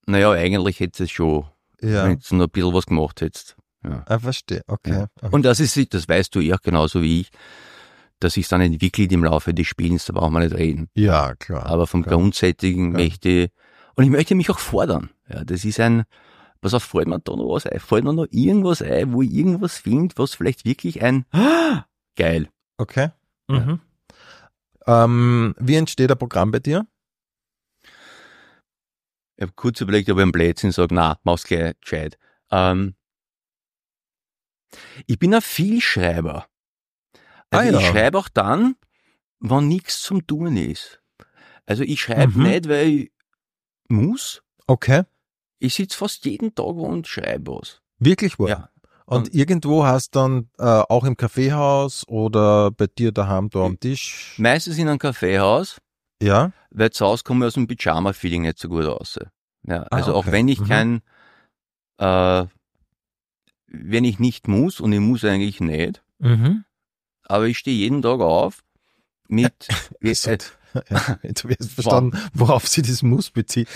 naja, eigentlich hätte es schon, Ja, wenn du noch ein bisschen was gemacht hättest. Ja. ah, verstehe. Okay. Und das ist, das weißt du ja genauso wie ich, dass sich dann entwickelt im Laufe des Spielens, da brauchen wir nicht reden. Ja, klar. Aber vom klar. Grundsätzigen Ja. möchte ich, und ich möchte mich auch fordern. Ja, das ist ein, was auf, fällt mir da noch was ein? Fällt mir noch irgendwas ein, wo ich irgendwas finde, was vielleicht wirklich ein, *gasps* geil. Okay. Mhm. Ähm, wie entsteht ein Programm bei dir? Ich habe kurz überlegt, ob ich einen Blödsinn sage, na, mach's gleich gescheit. Ähm, ich bin ein Vielschreiber. Also Ah, ja. ich schreibe auch dann, wenn nichts zum Tun ist. Also ich schreibe Mhm. nicht, weil ich muss. Okay. Ich sitze fast jeden Tag und schreibe was. Wirklich wahr? Ja. Und irgendwo hast dann äh, auch im Kaffeehaus oder bei dir daheim da am Tisch. Meistens in einem Kaffeehaus, Ja. weil zu Hause komme ich aus dem Pyjama-Feeling nicht so gut raus. Ja, Ah, also auch okay. wenn ich Mhm. kein, äh, wenn ich nicht muss, und ich muss eigentlich nicht, Mhm. Aber ich stehe jeden Tag auf mit, *laughs* äh. Ja, *laughs* jetzt habe ich verstanden, worauf sie das Muss bezieht.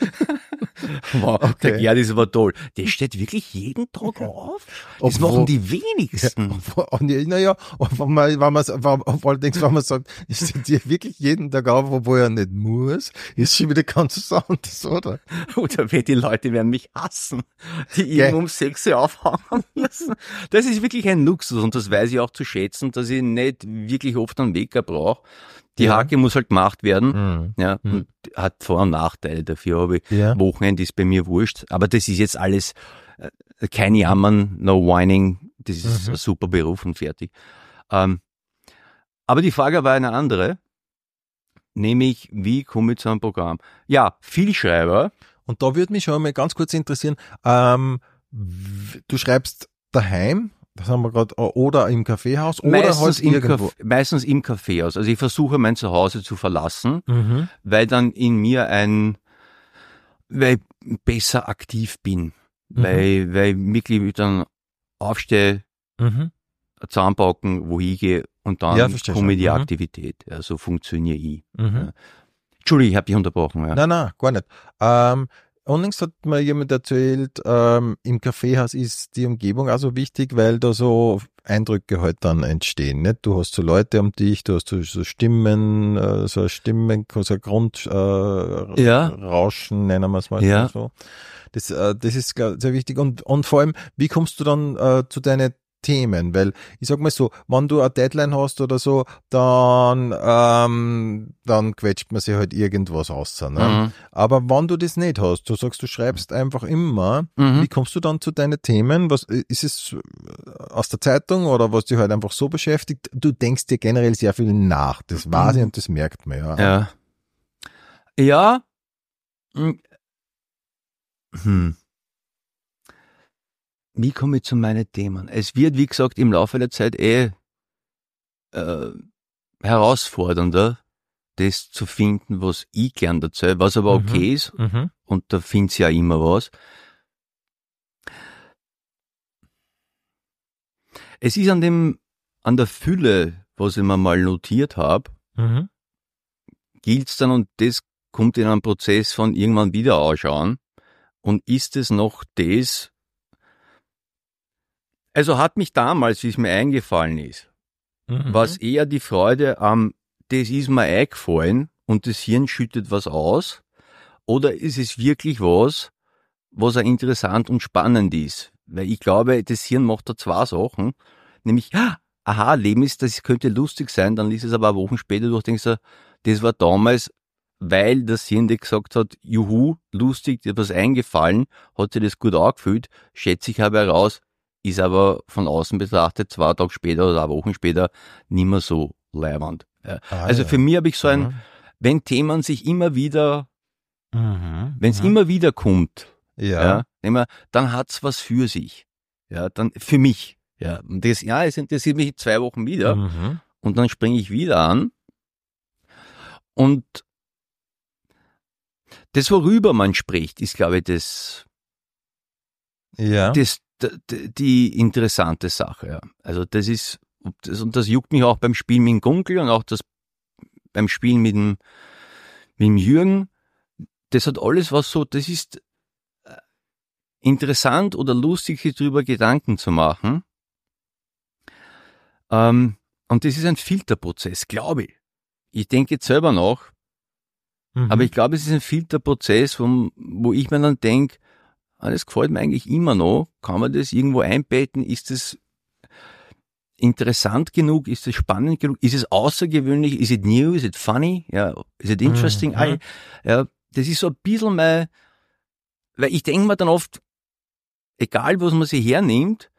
*laughs* wow, Okay. der Gerd ist aber toll. Der steht wirklich jeden Tag auf? Das Obwohl- machen die wenigsten. Ja, naja, wenn man, wenn man, wenn, allerdings, wenn man sagt, ich stehe dir wirklich jeden Tag auf, obwohl er nicht muss, ist schon wieder ganz was anderes, oder? *laughs* Oder die Leute werden mich hassen, die ihn um sechs Uhr aufhängen müssen. Das ist wirklich ein Luxus und das weiß ich auch zu schätzen, dass ich nicht wirklich oft einen Wecker brauche. Die Ja. Hake muss halt gemacht werden. Mhm. Ja, Mhm. hat Vor- und Nachteile. Dafür habe ich Ja. Wochenende ist bei mir wurscht. Aber das ist jetzt alles äh, kein Jammern, no whining. Das ist Mhm. ein super Beruf und fertig. Ähm, aber die Frage war eine andere. Nämlich, wie komme ich zu einem Programm? Ja, Vielschreiber. Und da würde mich schon mal ganz kurz interessieren, ähm, du schreibst daheim, das haben wir gerade, oder im Kaffeehaus, oder meistens, halt im irgendwo. Caf- meistens im Kaffeehaus. Also ich versuche mein Zuhause zu verlassen, Mhm. weil dann in mir ein, weil ich besser aktiv bin, Mhm. weil, weil ich wirklich dann aufstehe, Mhm. zusammenpacken, wo ich gehe und dann Ja, komme schon. die Mhm. Aktivität. Ja, so funktioniere ich. Mhm. Entschuldigung, ich habe dich unterbrochen. Ja. Nein, nein, gar nicht. Ähm, unlängst hat mir jemand erzählt, ähm, im Kaffeehaus ist die Umgebung also wichtig, weil da so Eindrücke halt dann entstehen. Nicht? Du hast so Leute um dich, du hast so, so Stimmen, äh, so Stimmen, so Grundrauschen, äh, Ja. Rauschen, nennen wir es mal Ja. so. Das, äh, das ist sehr wichtig. Und, und vor allem, wie kommst du dann äh, zu deinen Themen? Weil ich sag mal so, wenn du eine Deadline hast oder so, dann, ähm, dann quetscht man sich halt irgendwas aus. Ne? Mhm. Aber wenn du das nicht hast, du sagst, du schreibst einfach immer, Mhm. wie kommst du dann zu deinen Themen? Was ist es äh, aus der Zeitung oder was dich halt einfach so beschäftigt? Du denkst dir generell sehr viel nach. Das weiß ich und das merkt man ja. Ja. Ja. Hm. Wie komme ich zu meinen Themen? Es wird, wie gesagt, im Laufe der Zeit eh äh, herausfordernder, das zu finden, was ich gern erzähle, was aber Mhm. okay ist. Mhm. Und da find's ja immer was. Es ist an dem, an der Fülle, was ich mir mal notiert habe, Mhm. gilt's dann und das kommt in einem Prozess von irgendwann wieder ausschauen. Und ist es noch das? Also hat mich damals, wie es mir eingefallen ist, Mhm. was eher die Freude am, das ist mir eingefallen und das Hirn schüttet was aus? Oder ist es wirklich was, was auch interessant und spannend ist? Weil ich glaube, das Hirn macht da zwei Sachen. Nämlich, ah, aha, Leben ist, das könnte lustig sein, dann liest es aber Wochen später durch, denkst du, das war damals, weil das Hirn dir gesagt hat, juhu, lustig, dir was eingefallen, hat sich das gut angefühlt, schätze ich aber heraus, ist aber von außen betrachtet zwei Tage später oder Wochen später nicht mehr so leiwand. Ja. Ah, Also ja. für mich habe ich so ein, Mhm. wenn Themen sich immer wieder, Mhm. wenn es Mhm. immer wieder kommt, ja. ja, dann hat's was für sich. Ja, dann für mich. Ja, und das, ja, es interessiert mich zwei Wochen wieder Mhm. und dann springe ich wieder an und das, worüber man spricht, ist, glaube ich, das, Ja. das, die interessante Sache. Ja. Also das ist, und das, und das juckt mich auch beim Spielen mit dem Gunkel und auch das beim Spielen mit dem, mit dem Jürgen. Das hat alles was so, das ist äh, interessant oder lustig, sich darüber Gedanken zu machen. Ähm, und das ist ein Filterprozess, glaube ich. Ich denke jetzt selber nach, Mhm. aber ich glaube, es ist ein Filterprozess, wo, wo ich mir dann denke, das gefällt mir eigentlich immer noch. Kann man das irgendwo einbetten? Ist es interessant genug? Ist es spannend genug? Ist es außergewöhnlich? Is it new? Is it funny? Ja, is it interesting? Mhm. I, ja, das ist so ein bisschen mein, weil ich denke mir dann oft, egal was man sich hernimmt,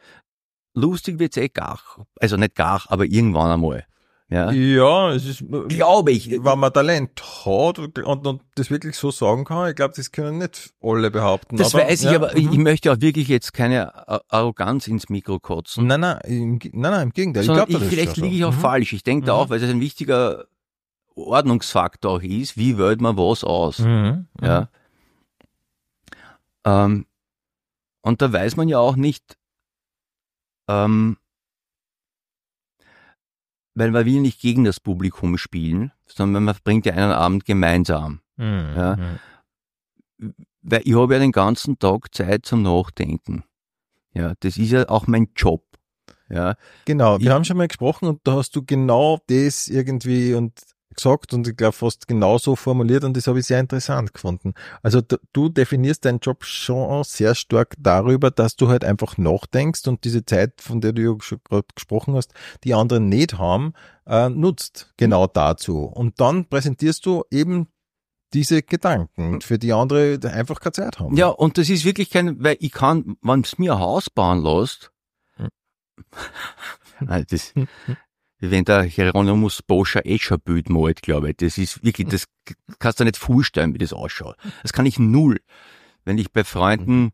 lustig wird's eh gar. Also nicht gar, aber irgendwann einmal. Ja, ja, es ist, glaube ich. wenn man Talent hat und, und das wirklich so sagen kann, ich glaube, das können nicht alle behaupten. Das aber, weiß ich, ja, aber ich, mhm. ich möchte auch wirklich jetzt keine Arroganz ins Mikro kotzen. Nein, nein, im, nein, nein, im Gegenteil. Ich sondern glaube, ich, vielleicht liege ich auch Mhm. falsch. Ich denke da Mhm. auch, weil das ein wichtiger Ordnungsfaktor auch ist, wie wählt man was aus. Mhm. Ja. Ähm, und da weiß man ja auch nicht, ähm, weil man will nicht gegen das Publikum spielen, sondern man verbringt ja einen Abend gemeinsam. Mhm. Ja. Mhm. Weil ich habe ja den ganzen Tag Zeit zum Nachdenken. Ja, das ist ja auch mein Job. Ja, Genau, wir Ich- haben schon mal gesprochen und da hast du genau das irgendwie und gesagt und ich glaube fast genau so formuliert und das habe ich sehr interessant gefunden. Also du definierst deinen Job schon sehr stark darüber, dass du halt einfach nachdenkst und diese Zeit, von der du ja gerade gesprochen hast, die anderen nicht haben, äh, nutzt genau dazu. Und dann präsentierst du eben diese Gedanken, für die andere einfach keine Zeit haben. Ja, und das ist wirklich kein, weil ich kann, wenn es mir ein Haus bauen lässt, Hm. *laughs* Nein, das, wie wenn der Hieronymus Bosch ein Escher-Bild malt, glaube ich. Das ist wirklich, das kannst du nicht vorstellen, wie das ausschaut. Das kann ich null. Wenn ich bei Freunden,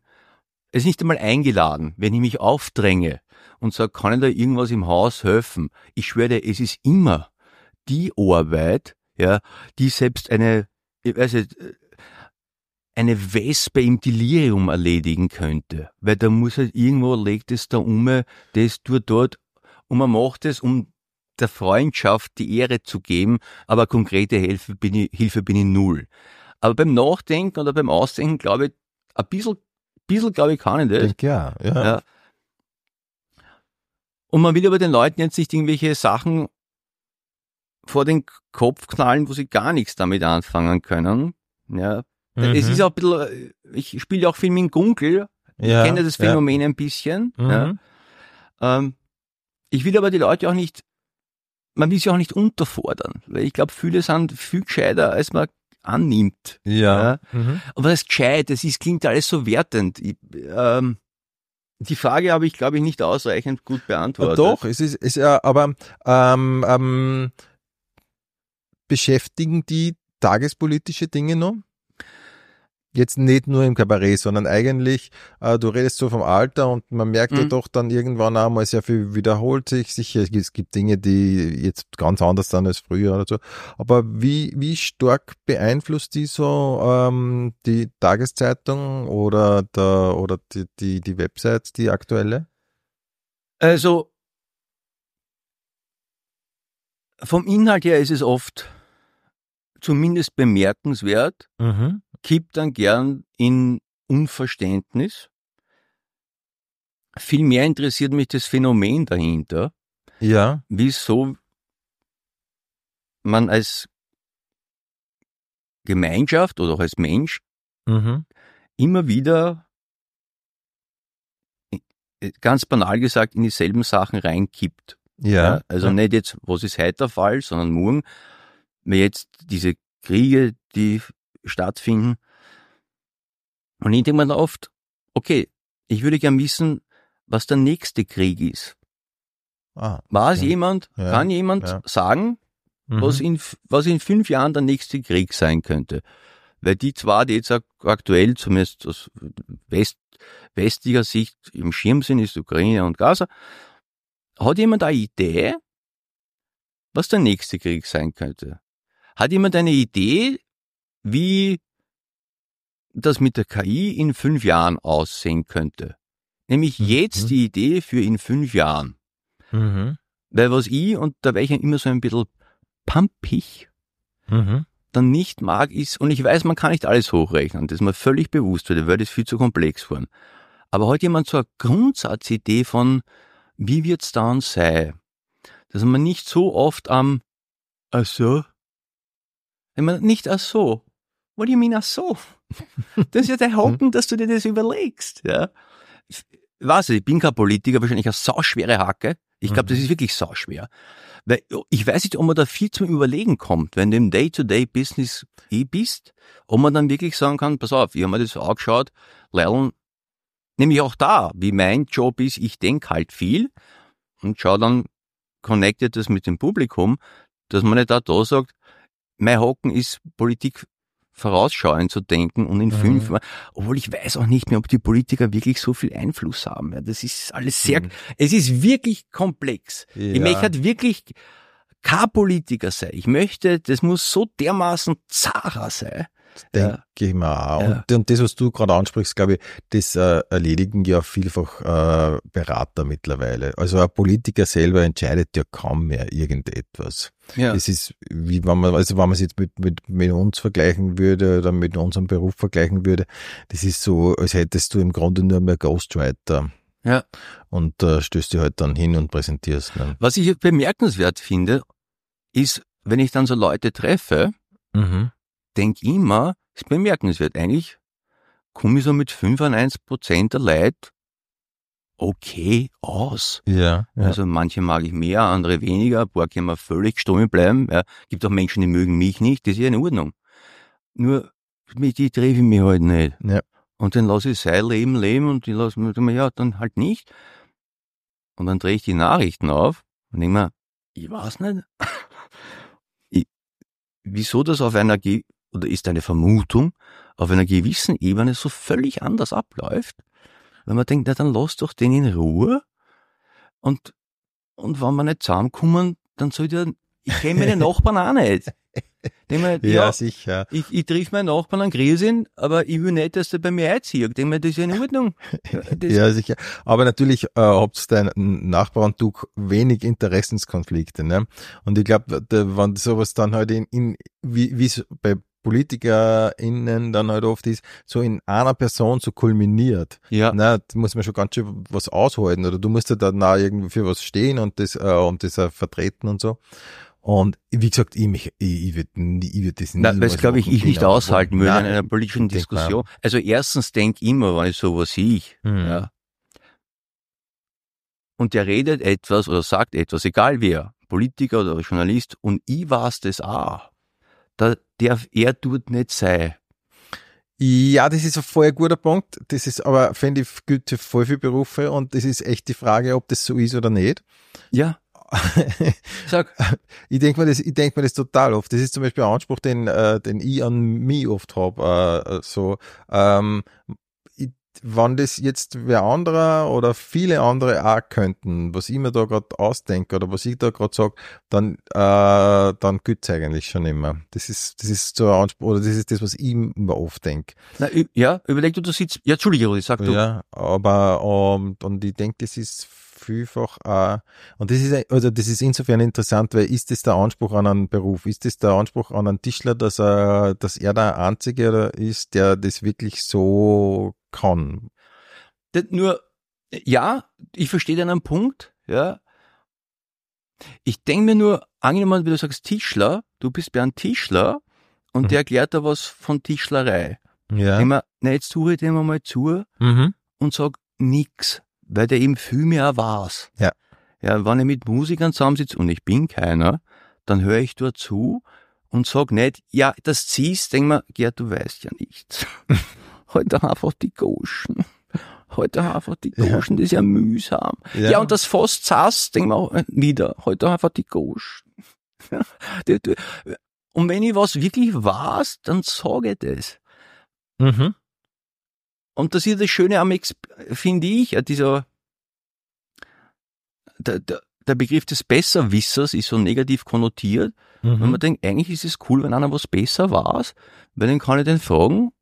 es ist nicht einmal eingeladen, wenn ich mich aufdränge und sage, kann ich da irgendwas im Haus helfen? Ich schwöre dir, es ist immer die Arbeit, ja, die selbst eine, ich weiß nicht, eine Wespe im Delirium erledigen könnte. Weil da muss halt irgendwo legt es da um, das tut dort und man macht es, um der Freundschaft die Ehre zu geben, aber konkrete Hilfe bin ich, Hilfe bin ich null. Aber beim Nachdenken oder beim Ausdenken, glaube ich, ein bisschen, bisschen glaube ich, kann ich das. denke, ja, ja. Ja. Und man will aber den Leuten jetzt nicht irgendwelche Sachen vor den Kopf knallen, wo sie gar nichts damit anfangen können. Ja. Es Mhm. ist auch ein bisschen, ich spiele auch viel mit Gunkel, ja, ich kenne das Phänomen ein bisschen. Ja. Ja. Mhm. Ähm, ich will aber die Leute auch nicht, man will sie auch nicht unterfordern, weil ich glaube, viele sind viel gescheiter, als man annimmt. Ja. Mhm. Aber das gescheit, das ist, klingt alles so wertend. Ich, ähm, die Frage habe ich, glaube ich, nicht ausreichend gut Ja, beantwortet. doch, es ist, ist ja, aber ähm, ähm, beschäftigen die tagespolitische Dinge noch? Jetzt nicht nur im Kabarett, sondern eigentlich, äh, du redest so vom Alter und man merkt ja Mhm. doch dann irgendwann einmal sehr viel wiederholt sich. Sicher, es gibt Dinge, die jetzt ganz anders sind als früher oder so. Aber wie, wie stark beeinflusst die so ähm, die Tageszeitung oder der, oder die, die, die Website, die aktuelle? Also, vom Inhalt her ist es oft zumindest bemerkenswert, Mhm. Kippt dann gern in Unverständnis. Vielmehr interessiert mich das Phänomen dahinter, Ja. wieso man als Gemeinschaft oder auch als Mensch Mhm. immer wieder, äh, ganz banal gesagt, in dieselben Sachen reinkippt. Ja. also ja. nicht jetzt, was ist heute der Fall, sondern morgen, wenn jetzt diese Kriege, die stattfinden. Und ich denke mir oft, okay, ich würde gern wissen, was der nächste Krieg ist. Ah, Weiß okay. jemand, Ja, kann jemand ja. sagen, was, Mhm. in, was in fünf Jahren der nächste Krieg sein könnte? Weil die zwei, die jetzt ak- aktuell zumindest aus West, westlicher Sicht im Schirm sind, ist Ukraine und Gaza. Hat jemand eine Idee, was der nächste Krieg sein könnte? Hat jemand eine Idee, wie das mit der KI in fünf Jahren aussehen könnte. Nämlich Mhm. jetzt die Idee für in fünf Jahren. Mhm. Weil was ich, und da wäre ich ja immer so ein bisschen pumpig, Mhm. dann nicht mag, ist, und ich weiß, man kann nicht alles hochrechnen, das ist mir völlig bewusst, weil die Welt ist viel zu komplex geworden. Aber hat jemand so eine Grundsatzidee von, wie wird's dann sein? Dass man nicht so oft am, ach so, wenn man nicht ach so, what do you mean ach so? *laughs* Das ist ja der Hocken, dass du dir das überlegst, ja. Ich weiß nicht, ich bin kein Politiker, wahrscheinlich eine sauschwere Hacke. Ich glaube, Mhm. das ist wirklich sauschwer. Weil ich weiß nicht, ob man da viel zum Überlegen kommt, wenn du im Day-to-Day-Business eh bist, ob man dann wirklich sagen kann, pass auf, ich habe mir das angeschaut, Leilen, nämlich auch da, wie mein Job ist, ich denk halt viel und schau dann, connected das mit dem Publikum, dass man nicht auch da sagt, mein Hocken ist Politik vorausschauend zu denken und in Mhm. fünf, obwohl ich weiß auch nicht mehr, ob die Politiker wirklich so viel Einfluss haben. Ja, das ist alles sehr, Mhm. es ist wirklich komplex. Ich Ja. möchte halt wirklich kein Politiker sein. Ich möchte, das muss so dermaßen Zara sein. Denke ich mir auch. Ja. Und, und das, was du gerade ansprichst, glaube ich, das äh, erledigen ja vielfach äh, Berater mittlerweile. Also ein Politiker selber entscheidet ja kaum mehr irgendetwas. Ja. Es ist, wie wenn man, also wenn man es jetzt mit, mit, mit uns vergleichen würde oder mit unserem Beruf vergleichen würde, das ist so, als hättest du im Grunde nur mehr Ghostwriter ja. und äh, stößt dich halt dann hin und präsentierst. Ne? Was ich bemerkenswert finde, ist, wenn ich dann so Leute treffe, Mhm. Denk immer, ist bemerkenswert. Eigentlich komme ich so mit 95 Prozent der Leute okay aus. Ja, ja. Also manche mag ich mehr, andere weniger, ein paar können mir völlig stumm bleiben. Ja. Gibt auch Menschen, die mögen mich nicht, das ist ja in Ordnung. Nur mit die treffe ich mich halt nicht. Ja. Und dann lasse ich sein Leben leben und die lasse mir, ja, dann halt nicht. Und dann drehe ich die Nachrichten auf und denke mir, ich weiß nicht, *laughs* ich, wieso das auf einer, oder ist eine Vermutung, auf einer gewissen Ebene so völlig anders abläuft, wenn man denkt, na dann lass doch den in Ruhe und, und wenn wir nicht zusammenkommen, dann soll der, ich kenne meine *laughs* Nachbarn auch nicht. Mir, ja, ja, sicher. ich, ich triff meinen Nachbarn an Griesinn, aber ich will nicht, dass der bei mir einzieht. Denk mir, das ist ja in Ordnung. *laughs* Das, Ja, sicher. Aber natürlich äh, habt dein Nachbar und du wenig Interessenskonflikte. Ne? Und ich glaube, wenn sowas dann halt in, in wie wie es bei PolitikerInnen dann halt oft ist, so in einer Person so kulminiert. ja. Na, da muss man schon ganz schön was aushalten oder du musst ja dann auch irgendwie für was stehen und das, äh, und das auch vertreten und so. Und wie gesagt, ich, mich, ich, ich würde ich würd das Na, niemals das glaube ich, ich nicht aushalten würde in Nein, einer politischen. Diskussion. Also erstens denk immer, wenn ich sowas sehe, Mhm. ja. Und der redet etwas oder sagt etwas, egal wer, Politiker oder Journalist, und ich weiß das auch. Da darf er dort nicht sein. Ja, das ist ein voll guter Punkt. Das ist aber, finde ich, gilt für voll viele Berufe und das ist echt die Frage, ob das so ist oder nicht. Ja, *laughs* sag. ich denke mir das, ich denke mir das total oft. Das ist zum Beispiel ein Anspruch, den, äh, den ich an mich oft habe. Äh, so, ähm, wenn das jetzt wer anderer oder viele andere auch könnten, was ich mir da gerade ausdenke oder was ich da gerade sage, dann, äh, dann gilt eigentlich schon immer. Das ist, das ist so ein Anspruch, oder das ist das, was ich mir oft denke. Na, ja, überleg du, du sitzt. Ja, Entschuldige, Rudi, sag du. Ja, aber um, und ich denke, das ist vielfach auch, und das ist, also das ist insofern interessant, weil ist das der Anspruch an einen Beruf? Ist das der Anspruch an einen Tischler, dass er, dass er der Einzige ist, der das wirklich so kann? Das nur, ja, ich verstehe deinen Punkt, ja. Ich denke mir nur, angenommen, wie du sagst, Tischler, du bist bei einem Tischler und Mhm. der erklärt da was von Tischlerei. Ja. Denk mir, na, jetzt suche ich dem mal zu Mhm. und sag nix, weil der eben viel mehr weiß. Ja. Ja, wenn ich mit Musikern zusammensitze und ich bin keiner, dann höre ich dort zu und sag nicht, ja, das ziehst, denk mir, Gerd, du weißt ja nichts. *laughs* Heute einfach die Goschen. Heute einfach die Ja. Goschen, das ist ja mühsam. Ja, und das fast saß, denk mir äh, wieder, heute einfach die Goschen. Und wenn ich was wirklich weiß, dann sage ich das. Mhm. Und das ist das Schöne am, Ex finde ich, äh, dieser, der, der, der Begriff des Besserwissers ist so negativ konnotiert, wenn Mhm. man denkt, eigentlich ist es cool, wenn einer was besser weiß, weil dann kann ich den fragen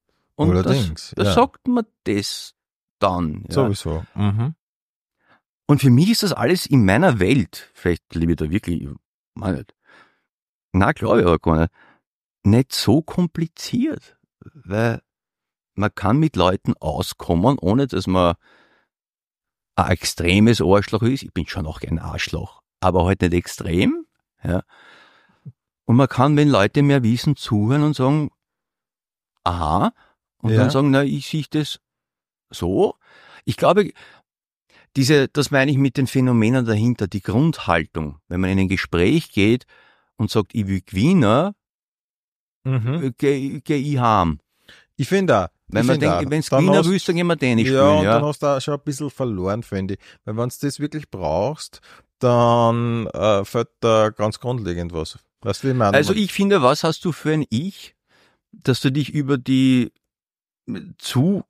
Und Allerdings, das, da ja. sagt man das dann. Ja. Sowieso. Mhm. Und für mich ist das alles in meiner Welt, vielleicht lebe ich da wirklich, mein nicht. Na, glaube ich aber gar nicht, nicht so kompliziert, weil man kann mit Leuten auskommen, ohne dass man ein extremes Arschloch ist. Ich bin schon auch ein Arschloch, aber halt nicht extrem, ja. Und man kann, wenn Leute mehr wissen, zuhören und sagen, aha, und Ja. dann sagen, na, ich sehe das so. Ich glaube, diese, das meine ich mit den Phänomenen dahinter, die Grundhaltung. Wenn man in ein Gespräch geht und sagt, ich will gewinnen, Mhm. äh, geh, geh ich heim. Ich finde auch. Wenn man denkt, wenn es hast- willst, dann gehen wir Tennis Ja, spielen, und ja. dann hast du auch schon ein bisschen verloren, finde ich. Weil wenn du das wirklich brauchst, dann äh, fällt da ganz grundlegend was. Weißt du, wie ich meine? Also ich finde, was hast du für ein Ich, dass du dich über die zu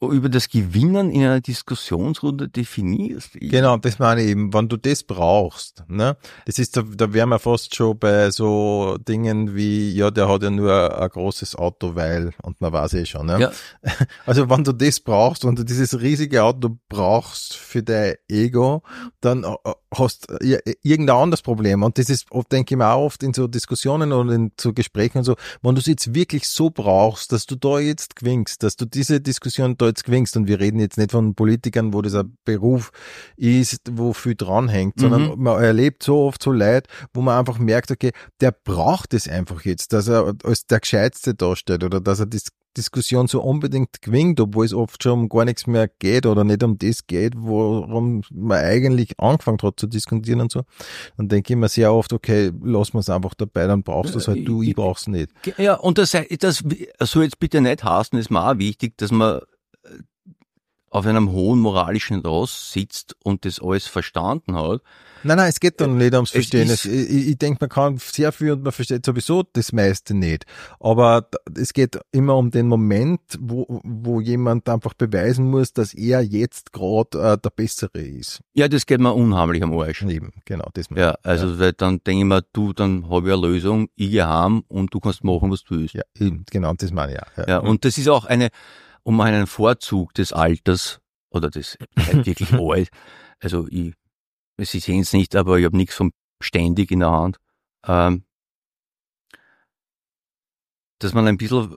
über das Gewinnen in einer Diskussionsrunde definierst. Genau, das meine ich eben, wenn du das brauchst, ne? Das ist, da, da wären wir fast schon bei so Dingen wie, ja, der hat ja nur ein großes Auto, weil, und man weiß eh schon, ne? Ja. *laughs* Also wenn du das brauchst, wenn du dieses riesige Auto brauchst für dein Ego, dann äh, hast du ja, irgendein anderes Problem. Und das ist, oft, denke ich mir auch oft in so Diskussionen und in so Gesprächen und so, wenn du es jetzt wirklich so brauchst, dass du da jetzt gewinnst, dass du diese Diskussion da jetzt gewinnst, und wir reden jetzt nicht von Politikern, wo das ein Beruf ist, wo viel dranhängt, sondern Mhm. man erlebt so oft so Leid, wo man einfach merkt, okay, der braucht es einfach jetzt, dass er als der Gescheitste dasteht oder dass er die Diskussion so unbedingt gewinnt, obwohl es oft schon um gar nichts mehr geht oder nicht um das geht, worum man eigentlich angefangen hat zu diskutieren und so. Dann denke ich mir sehr oft, okay, lass wir es einfach dabei, dann brauchst du es halt du, ich brauch's nicht. Ja, und das, das soll jetzt bitte nicht heißen, ist mir auch wichtig, dass man äh, auf einem hohen moralischen Ross sitzt und das alles verstanden hat. Nein, nein, es geht dann nicht ums Verstehen. Es, ich, ich denke, man kann sehr viel und man versteht sowieso das meiste nicht. Aber es geht immer um den Moment, wo, wo jemand einfach beweisen muss, dass er jetzt gerade äh, der Bessere ist. Ja, das geht mir unheimlich am Arsch. Eben, genau, das Ja, also Weil dann denke ich mir, du, dann habe ich eine Lösung, ich gehe heim und du kannst machen, was du willst. Ja, eben, genau, das meine ich auch. Ja, und das ist auch eine, um einen Vorzug des Alters oder des *laughs* halt wirklich alt. Also ich, Sie sehen es nicht, aber ich habe nichts vom ständig in der Hand. Ähm, dass man ein bisschen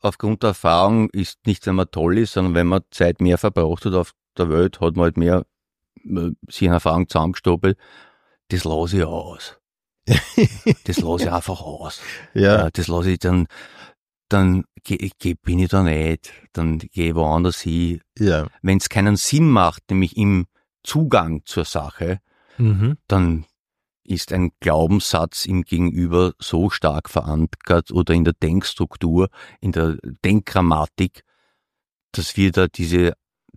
aufgrund der Erfahrung ist nicht, wenn man toll ist, sondern wenn man Zeit mehr verbraucht hat auf der Welt, hat man halt mehr äh, sich an Erfahrung zusammengestopelt. Das lasse ich aus. *laughs* Das lasse ich einfach aus. ja, Ja, das lasse ich dann, dann geh, geh, bin ich da nicht, dann gehe ich woanders hin. ja. Wenn es keinen Sinn macht, nämlich im Zugang zur Sache, Mhm. dann ist ein Glaubenssatz im Gegenüber so stark verankert oder in der Denkstruktur, in der Denkgrammatik, dass wir da diese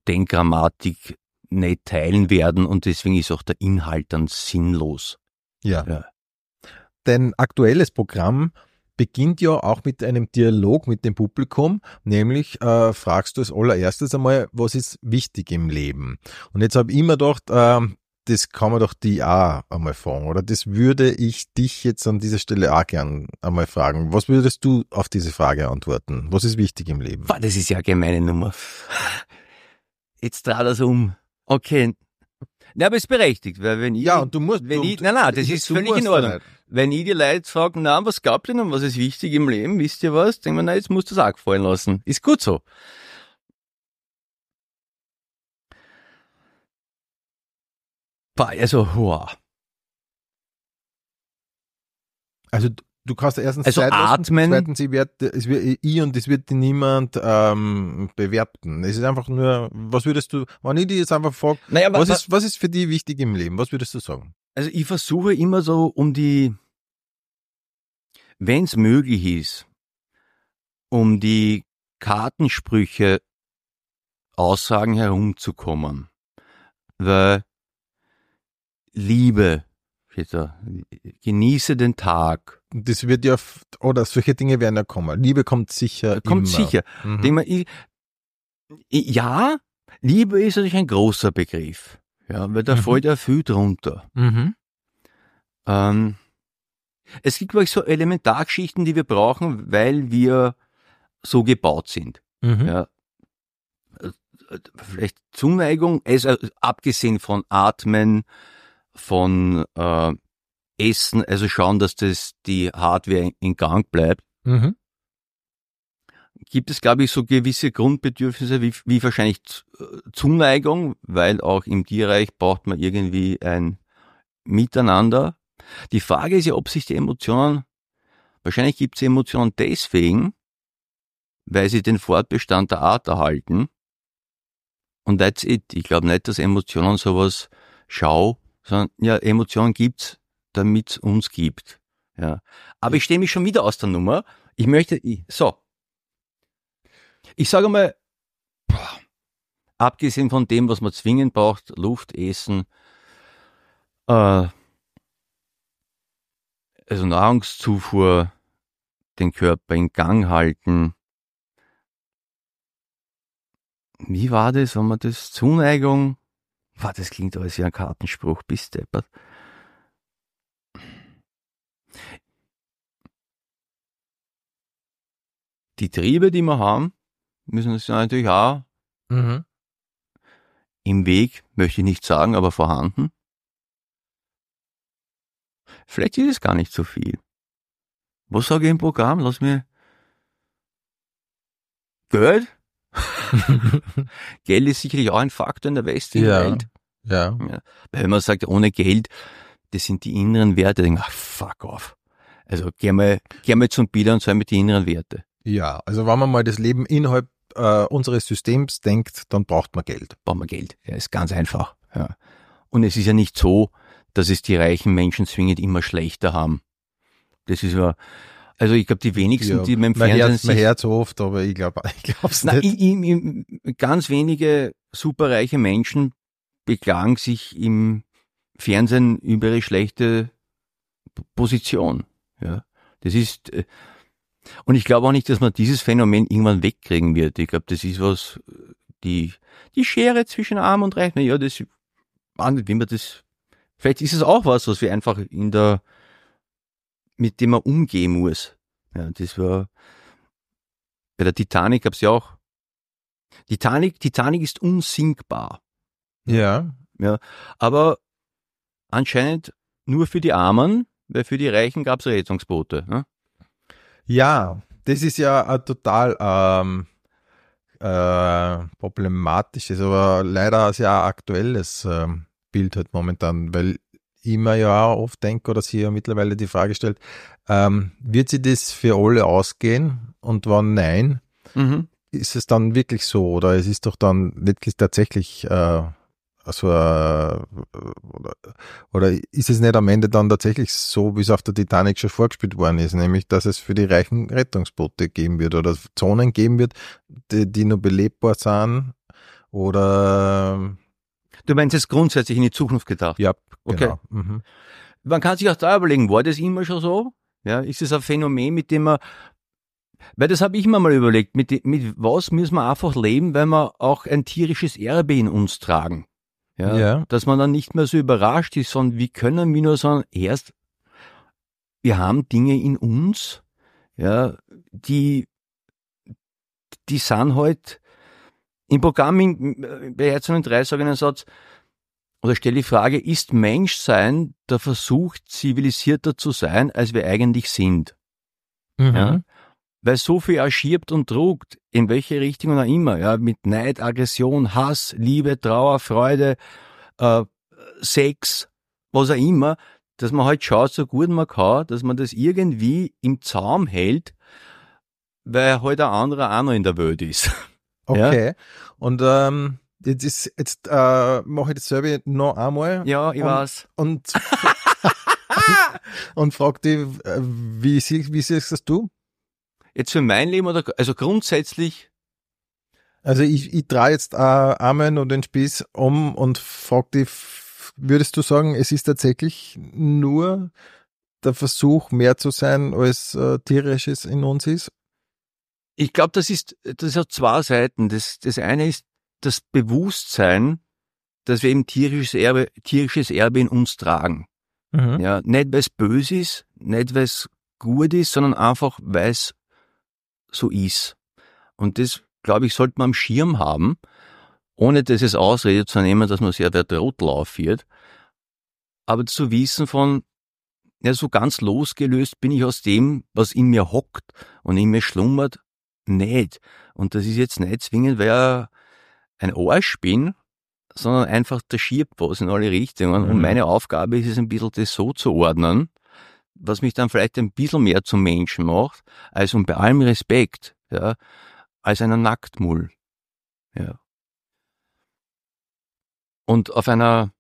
Denkgrammatik nicht teilen werden und deswegen ist auch der Inhalt dann sinnlos. Ja. Ja. Dein aktuelles Programm beginnt ja auch mit einem Dialog mit dem Publikum, nämlich äh, fragst du als allererstes einmal, was ist wichtig im Leben? Und jetzt habe ich immer gedacht, ähm, das kann man doch die auch einmal fragen, oder das würde ich dich jetzt an dieser Stelle auch gern einmal fragen. Was würdest du auf diese Frage antworten? Was ist wichtig im Leben? Das ist ja eine gemeine Nummer. Jetzt dreht das um. Okay. Ja, aber ist berechtigt, weil wenn ich, Ja, und du musst, wenn du, ich, nein, nein, das ist völlig in ja Ordnung. nicht. Wenn ich die Leute frage, na, was ihr denn, was ist wichtig im Leben, wisst ihr was? Denken wir, na, jetzt musst du es auch gefallen lassen. Ist gut so. Also, wow. Also du- kannst erstens Also atmen. zweitens ich, werd, es wird, ich und es wird dir niemand ähm, bewerten. Es ist einfach nur, was würdest du, wenn ich dich jetzt einfach frage, Naja, aber, was ist, was ist für dich wichtig im Leben? Was würdest du sagen? also ich versuche immer so um die, wenn es möglich ist, um die Kartensprüche Aussagen herumzukommen. Weil Liebe, da, genieße den Tag, Das wird ja, oder solche Dinge werden ja kommen. Liebe kommt sicher kommt immer. sicher. Mhm. Ich, ja, Liebe ist natürlich ein großer Begriff, ja, weil da Mhm. fällt ja viel drunter. Mhm. Ähm, es gibt, glaube ich, so Elementargeschichten, die wir brauchen, weil wir so gebaut sind. Mhm. Ja. Äh, Vielleicht Zuneigung, also abgesehen von Atmen, von äh, Essen, also schauen, dass das die Hardware in Gang bleibt. Mhm. Gibt es, glaube ich, so gewisse Grundbedürfnisse wie, wie wahrscheinlich äh, Zuneigung, weil auch im Tierreich braucht man irgendwie ein Miteinander. Die Frage ist ja, ob sich die Emotionen, wahrscheinlich gibt es Emotionen deswegen, weil sie den Fortbestand der Art erhalten. Und that's it. Ich glaube nicht, dass Emotionen sowas schau, sondern ja, Emotionen gibt's, damit es uns gibt. Ja. Aber ich stehe mich schon wieder aus der Nummer. Ich möchte, ich, so. Ich sage mal, boah, abgesehen von dem, was man zwingend braucht, Luft, Essen, äh, also Nahrungszufuhr, den Körper in Gang halten. Wie war das, wenn man das Zuneigung? Boah, das klingt alles wie ein Kartenspruch, bis deppert. Die Triebe, die wir haben, müssen ja natürlich auch Mhm. im Weg, möchte ich nicht sagen, aber vorhanden. Vielleicht ist es gar nicht so viel. Was sage ich im Programm? Lass mir Geld? *laughs* Geld ist sicherlich auch ein Faktor in der westlichen Ja. Welt. Ja. Weil wenn man sagt, ohne Geld, das sind die inneren Werte, dann denke ich, ach, fuck off. Also geh mal, geh mal zum Bilder und sei mit die inneren Werte. Ja, also wenn man mal das Leben innerhalb äh, unseres Systems denkt, dann braucht man Geld. brauchen wir Geld. Ja, ist ganz einfach. Ja. Und es ist ja nicht so, dass es die reichen Menschen zwingend immer schlechter haben. Das ist ja, also ich glaube, die wenigsten, Ja, die mit dem man Fernsehen hört, man sich, hört so oft, aber ich glaube *laughs* ich glaub's na, nicht. i, i, i, ganz wenige superreiche Menschen beklagen sich im Fernsehen über ihre schlechte Position. Ja, das ist, äh, und ich glaube auch nicht, dass man dieses Phänomen irgendwann wegkriegen wird. Ich glaube, das ist was, die, die Schere zwischen Arm und Reich, na ja, das, wie man das, vielleicht ist es auch was, was wir einfach in der, mit dem man umgehen muss. Ja, das war, bei der Titanic gab's ja auch, Titanic, Titanic ist unsinkbar. Ja, Aber anscheinend nur für die Armen, weil für die Reichen gab's Rettungsboote. Ne? ja, das ist ja ein total ähm, äh, problematisches, aber leider sehr aktuelles ähm, Bild halt momentan, weil ich mir ja auch oft denke oder sie ja mittlerweile die Frage stellt, ähm, wird sie das für alle ausgehen und wann nein? Mhm. ist es dann wirklich so oder es ist doch dann letztlich tatsächlich äh, also äh, oder, oder ist es nicht am Ende dann tatsächlich so, wie es auf der Titanic schon vorgespielt worden ist, nämlich dass es für die Reichen Rettungsboote geben wird oder Zonen geben wird, die, die nur belebbar sind oder Du meinst jetzt grundsätzlich in die Zukunft gedacht. ja, Okay. genau. Mhm. Man kann sich auch da überlegen, war das immer schon so? Ja, ist es ein Phänomen, mit dem man, weil das habe ich mir mal überlegt, mit, mit was müssen wir einfach leben, weil wir auch ein tierisches Erbe in uns tragen. Ja, Ja. Dass man dann nicht mehr so überrascht ist, sondern wie können wir nur sagen, erst, wir haben Dinge in uns, ja, die, die sind halt, im Programm in, bei Herz und drei sage ich einen Satz, oder stelle die Frage, ist Menschsein der Versuch, zivilisierter zu sein, als wir eigentlich sind? Mhm. Ja? Weil so viel erschirbt und druckt, in welche Richtung auch immer, ja, mit Neid, Aggression, Hass, Liebe, Trauer, Freude, äh, Sex, was auch immer, dass man halt schaut, so gut man kann, dass man das irgendwie im Zaum hält, weil halt ein anderer auch noch in der Welt ist. Okay. Und ähm, jetzt ist jetzt äh, mache ich dasselbe noch einmal Ja, ich Und- weiß. und *laughs* und frag dich, äh, wie, sie- wie siehst das du? Jetzt für mein Leben oder, also grundsätzlich, Also ich, ich drehe jetzt äh, einmal noch den Spieß um und frag dich, würdest du sagen, es ist tatsächlich nur der Versuch, mehr zu sein, als äh, tierisches in uns ist? Ich glaube, das ist, das hat zwei Seiten. Das, das eine ist das Bewusstsein, dass wir eben tierisches Erbe, tierisches Erbe in uns tragen. Mhm. Ja, nicht weil es böse ist, nicht weil es gut ist, sondern einfach weil es so ist. Und das, glaube ich, sollte man am Schirm haben, ohne das als Ausrede zu nehmen, dass man sehr der Trottel aufführt. Aber zu wissen von, ja, so ganz losgelöst bin ich aus dem, was in mir hockt und in mir schlummert, nicht. Und das ist jetzt nicht zwingend, weil ich ein Arsch bin, sondern einfach da schiebt was in alle Richtungen. Mhm. Und meine Aufgabe ist es ein bisschen, das so zu ordnen, was mich dann vielleicht ein bisschen mehr zum Menschen macht, als und bei allem Respekt, ja, als einer Nacktmull. Ja. Und auf einer,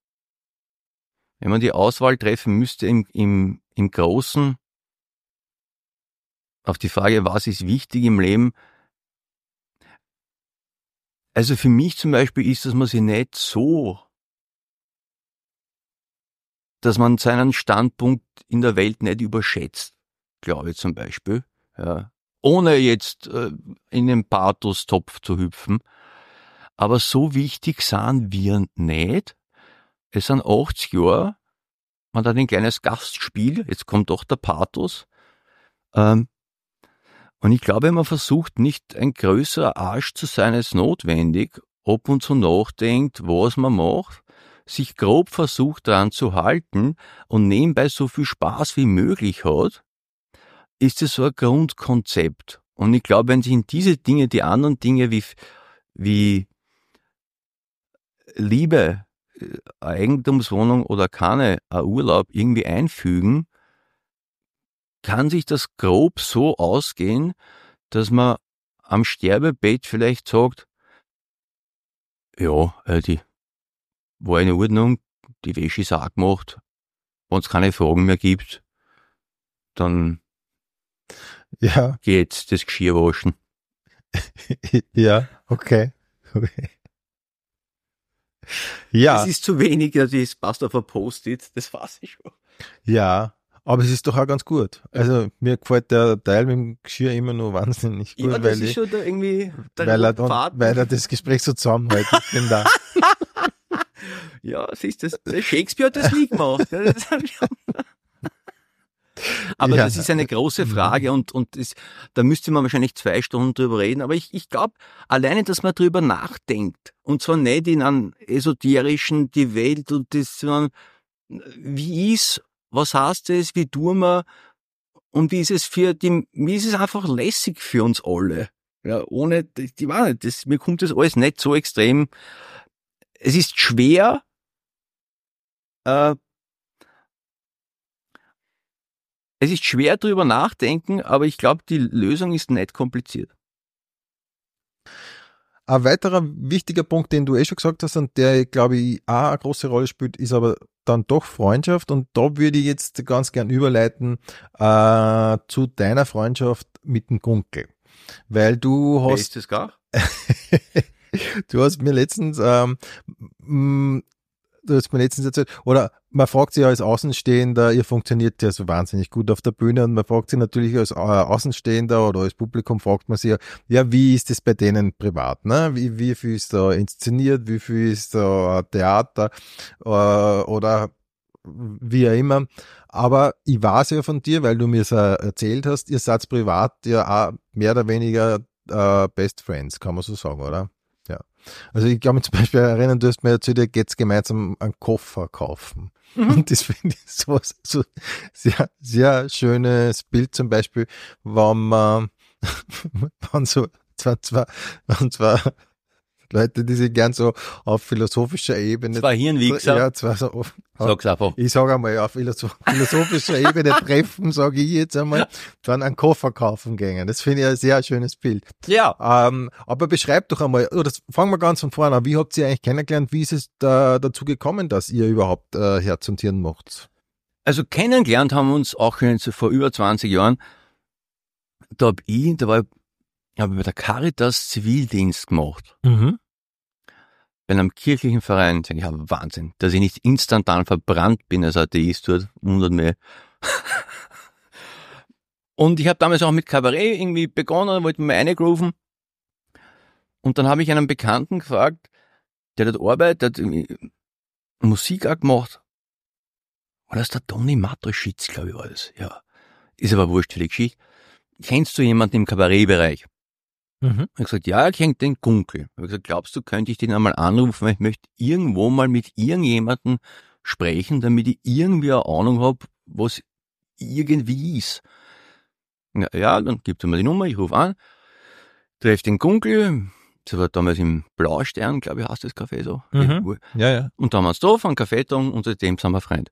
wenn man die Auswahl treffen müsste im, im, im Großen, auf die Frage, was ist wichtig im Leben, also für mich zum Beispiel ist, dass man sich nicht so, dass man seinen Standpunkt in der Welt nicht überschätzt, glaube ich zum Beispiel, ja. ohne jetzt äh, in den Pathos-Topf zu hüpfen. Aber so wichtig sind wir nicht. Es sind 80 Jahre, man hat ein kleines Gastspiel, jetzt kommt doch der Pathos. Ähm, und ich glaube, man versucht nicht ein größerer Arsch zu sein als notwendig, ob und zu nachdenkt, was man macht, sich grob versucht daran zu halten und nebenbei so viel Spaß wie möglich hat, ist es so ein Grundkonzept. Und ich glaube, wenn sich in diese Dinge die anderen Dinge wie, wie Liebe, äh, Eigentumswohnung oder keine, ein Urlaub irgendwie einfügen, kann sich das grob so ausgehen, dass man am Sterbebett vielleicht sagt, ja, äh, die war in Ordnung, die Wäsche ist auch gemacht, wenn es keine Fragen mehr gibt, dann ja. geht das Geschirr waschen. *laughs* ja, okay. okay. *laughs* Ja. Das ist zu wenig, das passt auf ein Post-it, das weiß ich schon. Ja, aber es ist doch auch ganz gut. Also mir gefällt der Teil mit dem Geschirr immer nur wahnsinnig gut, ja, weil, ich, weil, er dann, weil er das Gespräch so zusammenhält. *laughs* ja, siehst du, der Shakespeare hat das nie gemacht. *laughs* Aber ja. das ist eine große mhm. Frage und, und das, da müsste man wahrscheinlich zwei Stunden drüber reden. Aber ich, ich glaube, alleine, dass man drüber nachdenkt, und zwar nicht in einem esoterischen, die Welt und das, sondern wie ist was heißt es, wie tun wir und wie ist es für die, wie ist es einfach lässig für uns alle. Ja, ohne, die, war nicht, das, mir kommt das alles nicht so extrem. Es ist schwer, äh, es ist schwer drüber nachdenken, aber ich glaube, die Lösung ist nicht kompliziert. Ein weiterer wichtiger Punkt, den du eh schon gesagt hast und der, glaube ich, auch eine große Rolle spielt, ist aber dann doch Freundschaft und da würde ich jetzt ganz gern überleiten äh, zu deiner Freundschaft mit dem Gunkel. Weil du hast. Ist das gar? *laughs* du hast mir letztens ähm, du hast mir letztens erzählt, oder man fragt sich als Außenstehender, ihr funktioniert ja so wahnsinnig gut auf der Bühne und man fragt sich natürlich als äh, Außenstehender oder als Publikum fragt man sich ja, ja, wie ist das bei denen privat, ne? Wie, wie viel ist da inszeniert, wie viel ist da Theater äh, oder wie auch immer. Aber ich weiß ja von dir, weil du mir es erzählt hast, ihr seid privat ja auch mehr oder weniger äh, Best Friends, kann man so sagen, oder? Also ich kann mich zum Beispiel erinnern, du hast mir erzählt, geht's gemeinsam einen Koffer kaufen. Mhm. Und das finde ich so, so sehr, sehr schönes Bild zum Beispiel, wenn man, *laughs* wenn so, zwar, zwar, und zwar Leute, die sich gern so auf philosophischer Ebene. Zwei Hirnwichser. Ja, zwei so. Sag's einfach. Ich sage einmal, auf philosophischer Ebene *laughs* treffen, sage ich jetzt einmal, dann einen Koffer kaufen gehen. Das finde ich ein sehr schönes Bild. Ja. Ähm, aber beschreibt doch einmal, oder fangen wir ganz von vorne an. Wie habt ihr eigentlich kennengelernt? Wie ist es da, dazu gekommen, dass ihr überhaupt äh, Herz und Hirn macht? Also kennengelernt haben wir uns auch schon vor über 20 Jahren. Da hab ich, da war ich habe bei der Caritas Zivildienst gemacht. Mhm. Bei einem kirchlichen Verein. Ich habe Wahnsinn, dass ich nicht instantan verbrannt bin als Atheist dort, wundert mich. *laughs* Und ich habe damals auch mit Kabarett irgendwie begonnen, wollte mir eingrooven. Und dann habe ich einen Bekannten gefragt, der dort arbeitet, der hat Musik auch gemacht. Oder ist der Toni Matreschitz, glaube ich, war das. Ja. Ist aber wurscht für die Geschichte. Kennst du jemanden im Kabarettbereich? Mhm. Ich gesagt, ja, er kennt den Gunkel. Ich gesagt, glaubst du, könnte ich den einmal anrufen, weil ich möchte irgendwo mal mit irgendjemandem sprechen, damit ich irgendwie eine Ahnung habe, was irgendwie ist. Ja, ja dann gibt er mir die Nummer, ich rufe an, treffe den Gunkel, das war damals im Blaustern, glaube ich, heißt das Café so. Mhm. Ja, ja. Und da haben wir uns getroffen, einen Kaffee getrunken und seitdem sind wir Freund.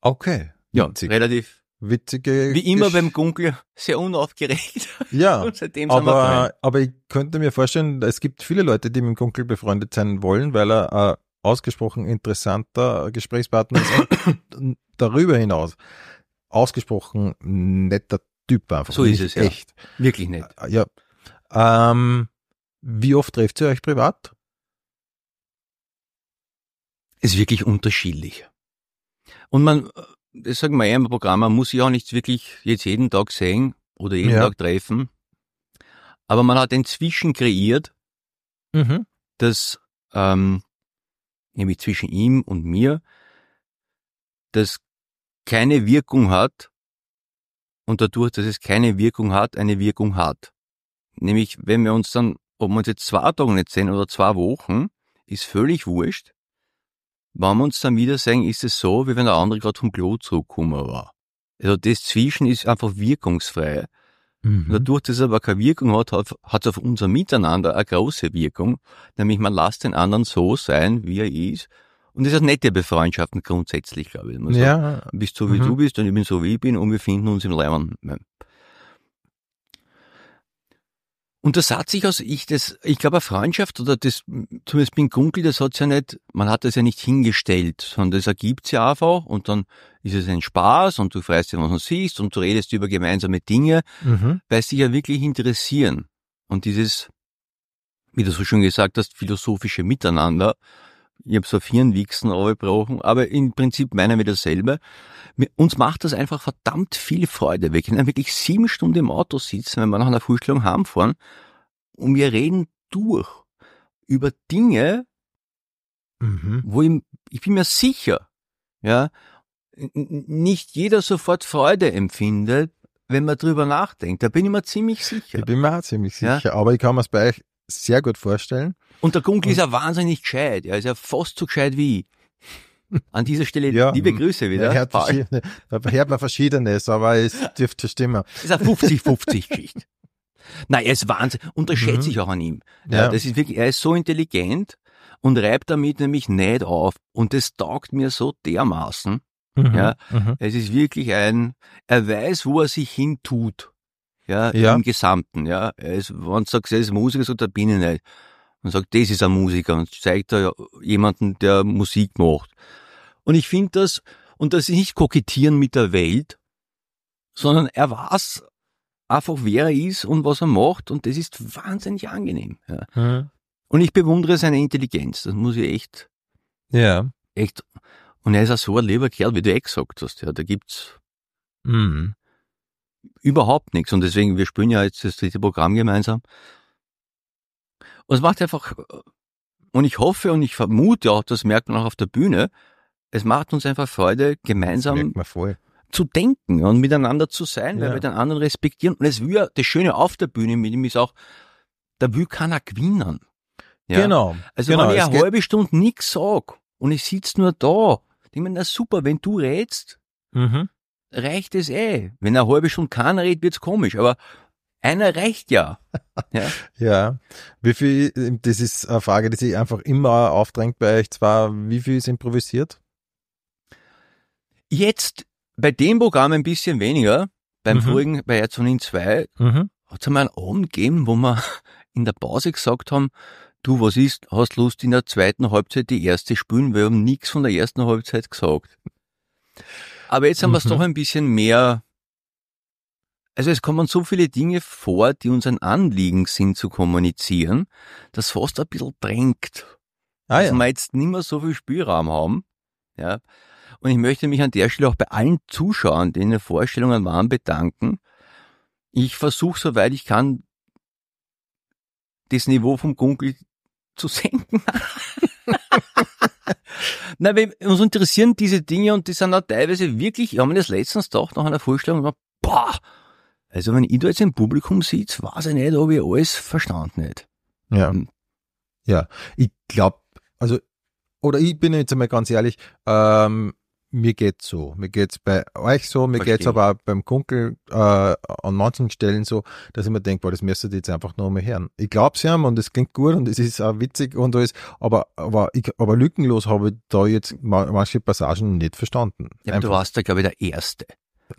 Okay. Ja, Witzig. relativ, Witzige. wie immer Gesch- beim Gunkel, sehr unaufgeregt. Ja. *laughs* Und seitdem sind wir Freund. Aber, aber ich könnte mir vorstellen, es gibt viele Leute, die mit dem Gunkel befreundet sein wollen, weil er ein ausgesprochen interessanter Gesprächspartner ist und *coughs* darüber hinaus ausgesprochen netter Typ einfach. So ist es, ja. Echt. Wirklich nicht. Ja. Ähm, wie oft trefft ihr euch privat? ist wirklich unterschiedlich. Und man, das sagen wir ja im Programm, man muss sich auch nicht wirklich jetzt jeden Tag sehen oder jeden Ja. Tag treffen. Aber man hat inzwischen kreiert, Mhm. dass ähm, nämlich zwischen ihm und mir, das keine Wirkung hat und dadurch, dass es keine Wirkung hat, eine Wirkung hat. Nämlich, wenn wir uns dann, ob wir uns jetzt zwei Tage nicht sehen oder zwei Wochen, ist völlig wurscht. Wenn wir uns dann wieder sehen, ist es so, wie wenn der andere gerade vom Klo zurückgekommen war. Also das Zwischen ist einfach wirkungsfrei. Mhm. Dadurch, dass es aber keine Wirkung hat, hat es auf unser Miteinander eine große Wirkung. Nämlich man lässt den anderen so sein, wie er ist. Und das ist eine nette Befreundschaften grundsätzlich, glaube ich. Man sagt, Ja, Du bist so, wie Mhm. du bist und ich bin so, wie ich bin und wir finden uns im Leimann. Und das hat sich aus ich das, ich glaube, eine Freundschaft oder das, zumindest bin Gunkel, das hat's ja nicht, man hat das ja nicht hingestellt, sondern das ergibt's ja einfach und dann ist es ein Spaß und du freust dich, was du siehst und du redest über gemeinsame Dinge, mhm. weil sie ja wirklich interessieren. Und dieses, wie du so schon gesagt hast, philosophische Miteinander, ich habe so vier Wichsen aufgebrochen, aber im Prinzip meinen wir dasselbe. Mir- Uns macht das einfach verdammt viel Freude. Wir können wirklich sieben Stunden im Auto sitzen, wenn wir nach einer Vorstellung heimfahren und wir reden durch über Dinge, Mhm. wo ich, ich bin mir sicher, ja, nicht jeder sofort Freude empfindet, wenn man drüber nachdenkt. Da bin ich mir ziemlich sicher. Ich bin mir auch ziemlich Ja. sicher, aber ich kann mir bei euch sehr gut vorstellen. Und der Gunkel ist ja wahnsinnig gescheit. Er ist ja fast so gescheit wie ich. An dieser Stelle Ja, liebe m- Grüße wieder. Er hört, verschiedene, er hört man Verschiedenes, aber es dürfte stimmen. Das ist eine 50-50-Geschichte. Nein, er ist Wahnsinn. Und das Mhm. schätze ich auch an ihm. Ja. Das ist wirklich, er ist so intelligent und reibt damit nämlich nicht auf. Und das taugt mir so dermaßen. Mhm. Ja. Mhm. Es ist wirklich ein, er weiß, wo er sich hin tut. Ja, Ja. im Gesamten, ja. Er ist, wenn du sagst, er ist Musiker, so, da bin ich nicht. Und sagt, das ist ein Musiker und zeigt da jemanden, der Musik macht. Und ich finde das, und das ist nicht kokettieren mit der Welt, sondern er weiß einfach, wer er ist und was er macht und das ist wahnsinnig angenehm. Ja. Mhm. Und ich bewundere seine Intelligenz, das muss ich echt, Ja. echt, und er ist auch so ein lieber Kerl, wie du eh gesagt hast, ja, da gibt's Mhm. Überhaupt nichts. Und deswegen, wir spielen ja jetzt das dritte Programm gemeinsam. Und es macht einfach, und ich hoffe und ich vermute auch, das merkt man auch auf der Bühne, es macht uns einfach Freude, gemeinsam zu denken und miteinander zu sein, weil Ja. wir den anderen respektieren. Und es ja, das Schöne auf der Bühne mit ihm ist auch, da will keiner gewinnen. Ja? Genau. Also genau. wenn ich eine halbe Stunde nichts sag und ich sitz nur da, ich mir, na super, wenn du redst, Mhm. Reicht es eh. Wenn eine halbe Stunde keiner redet, wird's komisch, aber einer reicht ja. *laughs* ja. Ja. Wie viel, das ist eine Frage, die sich einfach immer aufdrängt bei euch zwar, wie viel ist improvisiert? Jetzt bei dem Programm ein bisschen weniger, beim Mhm. vorigen, bei Herz von Ihnen 2, Mhm. hat es einmal einen Abend gegeben, wo wir *laughs* in der Pause gesagt haben, du, was ist, hast Lust in der zweiten Halbzeit die erste spielen? Wir haben nichts von der ersten Halbzeit gesagt. Aber jetzt haben wir es Mhm. doch ein bisschen mehr, also es kommen so viele Dinge vor, die uns ein Anliegen sind zu kommunizieren, das fast ein bisschen drängt. Ah dass ja. wir jetzt nicht mehr so viel Spielraum haben. Ja. Und ich möchte mich an der Stelle auch bei allen Zuschauern, die in den Vorstellungen waren, bedanken. Ich versuche, soweit ich kann, das Niveau vom Gunkel zu senken. *laughs* *laughs* Nein, weil uns interessieren diese Dinge und die sind auch teilweise wirklich, ich habe mir das letztens gedacht, nach einer Vorstellung, boah, Also wenn ich da jetzt im Publikum sitze, weiß ich nicht, ob ich alles verstanden hätte. Ja. Mhm. Ja. Ich glaube, also, oder ich bin jetzt einmal ganz ehrlich, ähm, mir geht's so. Mir geht's bei euch so, mir Versteh geht's aber auch beim Kunkel äh, an manchen Stellen so, dass ich mir denke, boah, das müsstet ihr jetzt einfach noch mal hören. Ich glaub's ja und es klingt gut und es ist auch witzig und alles, aber, aber, ich, aber lückenlos habe ich da jetzt ma- manche Passagen nicht verstanden. Ja, du warst da, glaube ich, der Erste.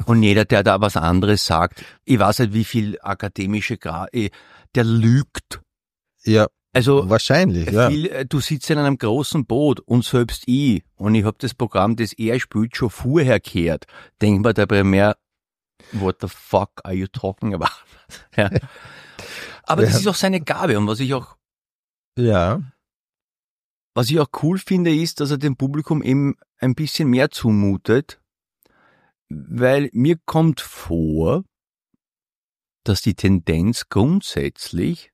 Und jeder, der da was anderes sagt, ich weiß nicht, wie viel akademische Gra eh, der lügt. ja, Also wahrscheinlich, ja. viel, äh, du sitzt in einem großen Boot und selbst ich, und ich habe das Programm, das er spielt, schon vorher gehört, denkt man dabei mehr, what the fuck are you talking about? *laughs* ja. Aber das Ja. ist auch seine Gabe und was ich auch Ja, Was ich auch cool finde, ist, dass er dem Publikum eben ein bisschen mehr zumutet, weil mir kommt vor, dass die Tendenz grundsätzlich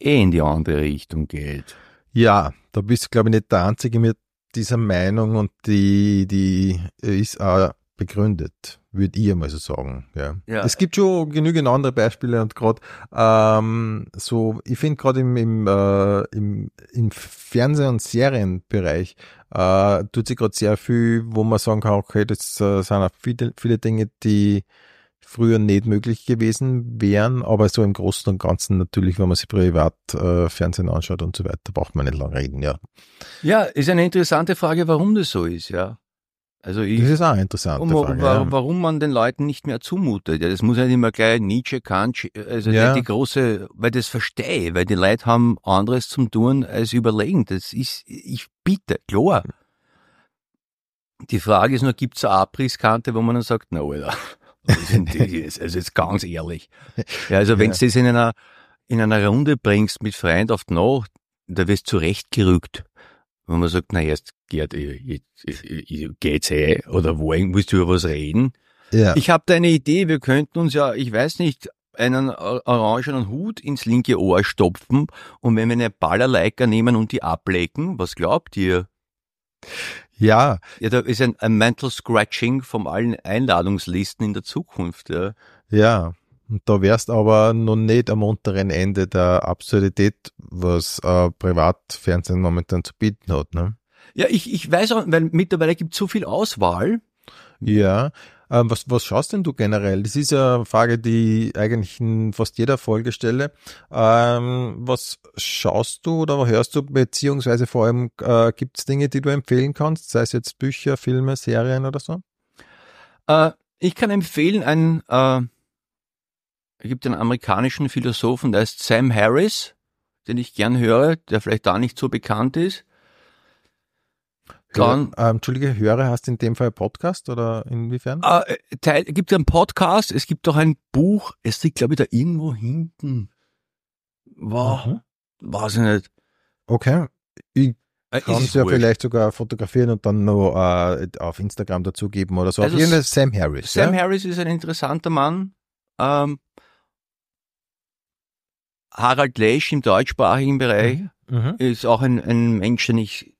eh in die andere Richtung geht. ja, da bist du, glaube ich, nicht der Einzige mit dieser Meinung und die, die ist auch begründet, würde ich einmal so sagen. Ja. Ja. Es gibt schon genügend andere Beispiele und gerade ähm, so, ich finde gerade im, im, äh, im, im Fernseh- und Serienbereich äh, tut sich gerade sehr viel, wo man sagen kann, okay, das äh, sind auch viele, viele Dinge, die früher nicht möglich gewesen wären, aber so im Großen und Ganzen natürlich, wenn man sich privat äh, Fernsehen anschaut und so weiter, braucht man nicht lange reden, ja. Ja, ist eine interessante Frage, warum das so ist, ja. Also ich, Das ist auch eine interessante um, Frage. wa- ja. warum man den Leuten nicht mehr zumutet. Ja, das muss ja nicht immer gleich Nietzsche, Kant, also Ja. die große, weil das verstehe, weil die Leute haben anderes zum tun als überlegen. Das ist, ich bitte, klar. Die Frage ist nur, gibt's eine Abrisskante, wo man dann sagt, na, Alter, *laughs* Also jetzt ganz ehrlich. Ja, also wenn Ja. du das in einer, in einer Runde bringst mit Freund auf Nacht, da wirst du zurechtgerückt. Wenn man sagt, na jetzt, Gerd, geht's eh, oder wollen, willst du über was reden? ja. Ich habe da eine Idee, wir könnten uns ja, ich weiß nicht, einen or- orangenen Hut ins linke Ohr stopfen und wenn wir eine Ballerleica nehmen und die ablecken, was glaubt ihr? Ja, Ja, da ist ein, ein Mental Scratching von allen Einladungslisten in der Zukunft. Ja. Ja, und da wärst aber noch nicht am unteren Ende der Absurdität, was äh, Privatfernsehen momentan zu bieten hat. Ne? Ja, ich, ich weiß auch, weil mittlerweile gibt es so viel Auswahl. Ja, ähm, was, was schaust denn du generell? Das ist ja eine Frage, die ich eigentlich in fast jeder Folge stelle. Ähm, was schaust du oder hörst du, beziehungsweise vor allem äh, gibt es Dinge, die du empfehlen kannst, sei es jetzt Bücher, Filme, Serien oder so? Äh, ich kann empfehlen, ein, äh, gibt einen amerikanischen Philosophen, der heißt Sam Harris, den ich gern höre, der vielleicht da nicht so bekannt ist. Dann, ähm, Entschuldige, höre, hast du in dem Fall Podcast oder inwiefern? äh, Teil, gibt einen Podcast, es gibt auch ein Buch, es liegt glaube ich da irgendwo hinten. Wow, Mhm. weiß ich nicht. Okay. Ich Äh, kann es ja wurscht. vielleicht sogar fotografieren und dann noch äh, auf Instagram dazugeben oder so. Also auf Sam Harris. Sam ja? Harris ist ein interessanter Mann. Ähm, Harald Lesch im deutschsprachigen Bereich Mhm. ist auch ein, ein Mensch, den ich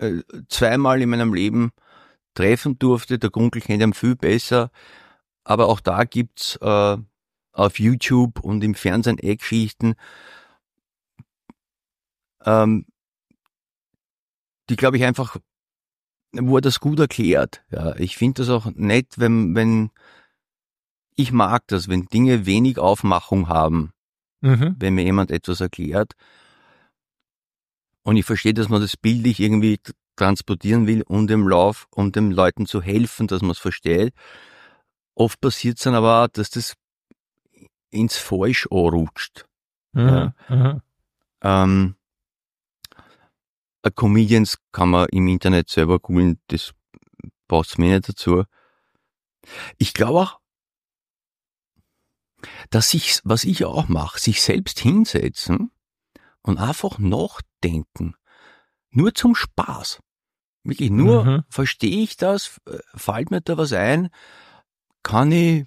äh, zweimal in meinem Leben treffen durfte. Der Gunkel kennt ihn viel besser. Aber auch da gibt's äh, auf YouTube und im Fernsehen Eckgeschichten, ähm, die glaube ich einfach, wo er das gut erklärt. Ja, ich finde das auch nett, wenn, wenn, ich mag das, wenn Dinge wenig Aufmachung haben Mhm. wenn mir jemand etwas erklärt. Und ich verstehe, dass man das bildlich irgendwie transportieren will, um dem Lauf, um den Leuten zu helfen, dass man es versteht. Oft passiert es dann aber auch, dass das ins Falsch rutscht. Mhm. Ja. Mhm. Ähm, äh, Comedians kann man im Internet selber googeln, das passt mir nicht dazu. Ich glaube auch, dass sich, was ich auch mache, sich selbst hinsetzen und einfach nachdenken. Nur zum Spaß. Wirklich nur, Mhm. verstehe ich das, Äh, fällt mir da was ein, kann ich,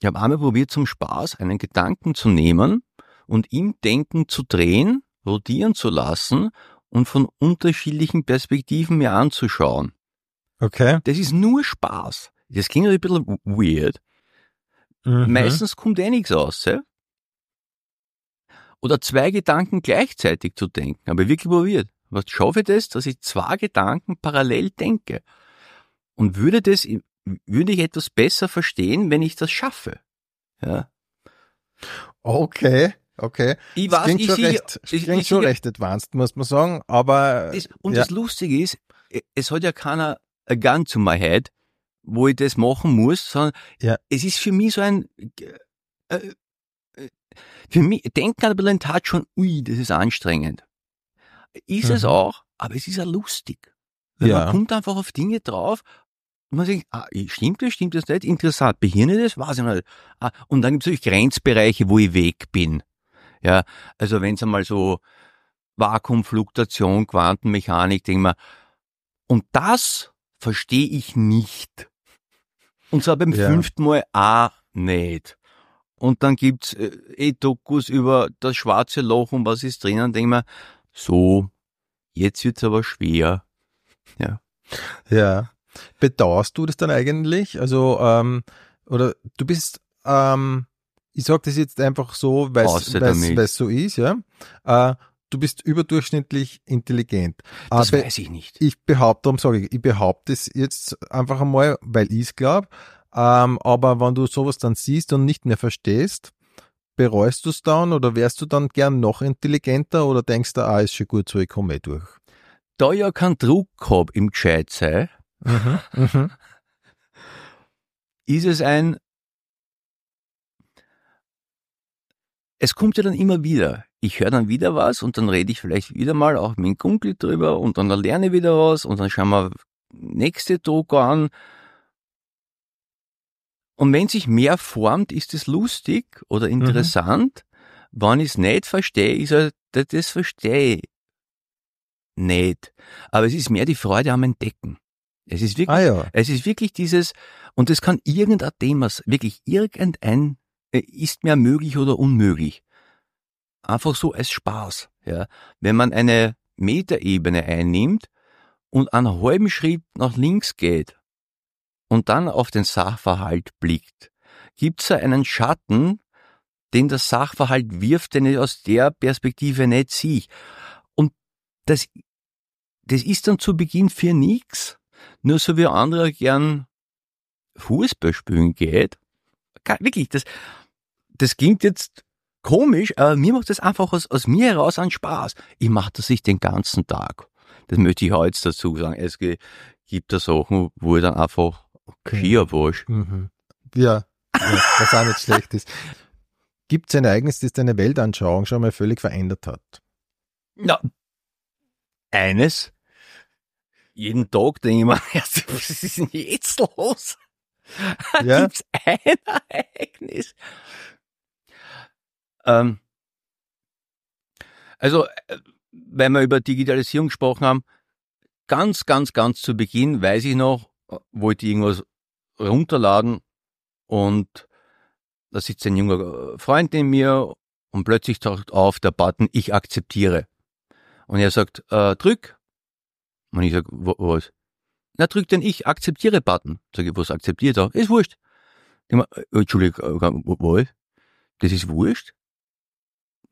ich habe einmal probiert zum Spaß einen Gedanken zu nehmen und im Denken zu drehen, rotieren zu lassen und von unterschiedlichen Perspektiven mir anzuschauen. Okay. Das ist nur Spaß. Das klingt ein bisschen weird. Mhm. Meistens kommt eh nichts raus. Ja? Oder zwei Gedanken gleichzeitig zu denken. Aber wirklich probiert. Was schaffe ich das, dass ich zwei Gedanken parallel denke? Und würde das, würde ich etwas besser verstehen, wenn ich das schaffe? Ja. Okay, okay. Ich Das weiß, klingt ich schon, sehe, recht, ich- klingt ich schon sehe- recht advanced, muss man sagen, aber Das, und ja. das Lustige ist, es hat ja keiner a gun to my head, wo ich das machen muss, sondern Ja. es ist für mich so ein, äh, für mich, denken an ein bisschen Tat schon, ui, das ist anstrengend. Ist es Mhm. auch, aber es ist ja lustig. Weil Ja. Man kommt einfach auf Dinge drauf, und man denkt, ah, stimmt das, stimmt das nicht, interessant, behirne das, weiß ich nicht. Ah, und dann gibt es natürlich Grenzbereiche, wo ich weg bin. Ja, also wenn es einmal so Vakuumfluktuation, Quantenmechanik, denke ich mir, und das verstehe ich nicht. Und zwar beim Ja. fünften Mal auch nicht. Und dann gibt's äh, eh Dokus über das schwarze Loch und was ist drinnen, denke ich mir, so, jetzt wird's aber schwer. *laughs* Ja. Bedauerst du das dann eigentlich? Also, ähm, oder du bist, ähm, ich sag das jetzt einfach so, weil es so ist, ja. Äh, du bist überdurchschnittlich intelligent. Das Aber weiß ich nicht. ich behaupte, darum sage ich, ich behaupte es jetzt einfach einmal, weil ich es glaube. Ähm, aber wenn du sowas dann siehst und nicht mehr verstehst, bereust du es dann oder wärst du dann gern noch intelligenter oder denkst du, ah, ist schon gut so, ich komme eh durch? Da ich ja keinen Druck hab im Gescheit sei, Mhm. Mhm. ist es ein, es kommt ja dann immer wieder. Ich höre dann wieder was und dann rede ich vielleicht wieder mal auch mit dem Kumpel drüber und dann lerne ich wieder was und dann schauen wir nächste Doku an. Und wenn sich mehr formt, ist es lustig oder interessant. Wenn ich es nicht verstehe, ist das, das verstehe ich nicht. Aber es ist mehr die Freude am Entdecken. Es ist wirklich Ah ja. es ist wirklich dieses, und es kann irgendein Thema, wirklich irgendein, äh, ist mehr möglich oder unmöglich. Einfach so als Spaß, ja. Wenn man eine Metaebene einnimmt und einen halben Schritt nach links geht und dann auf den Sachverhalt blickt, gibt's da einen Schatten, den der Sachverhalt wirft, den ich aus der Perspektive nicht sehe. Und das, das ist dann zu Beginn für nix. Nur so wie andere gern Fußball spielen geht. Wirklich, das, das klingt jetzt komisch, aber mir macht das einfach aus, aus mir heraus einen Spaß. Ich mache das nicht den ganzen Tag. Das möchte ich auch jetzt dazu sagen. Es gibt da Sachen, wo ich dann einfach schier wasch. Mhm. Ja, ja, was auch nicht schlecht ist. Gibt es ein Ereignis, das deine Weltanschauung schon mal völlig verändert hat? Ja. Eines. Jeden Tag denke ich mir, *laughs* was ist denn jetzt los? *laughs* Ja? Gibt's ein Ereignis? Ähm, also, äh, weil wir über Digitalisierung gesprochen haben, ganz, ganz, ganz zu Beginn, weiß ich noch, wollte ich irgendwas runterladen und da sitzt ein junger äh, Freund neben mir und plötzlich taucht auf der Button, ich akzeptiere. Und er sagt, äh, drück. Und ich sag, "Wo- was? Na, drück den Ich akzeptiere Button. Sag ich, was akzeptiert er? Ist wurscht. Ich mein, äh, Entschuldigung, äh, was? Das ist wurscht?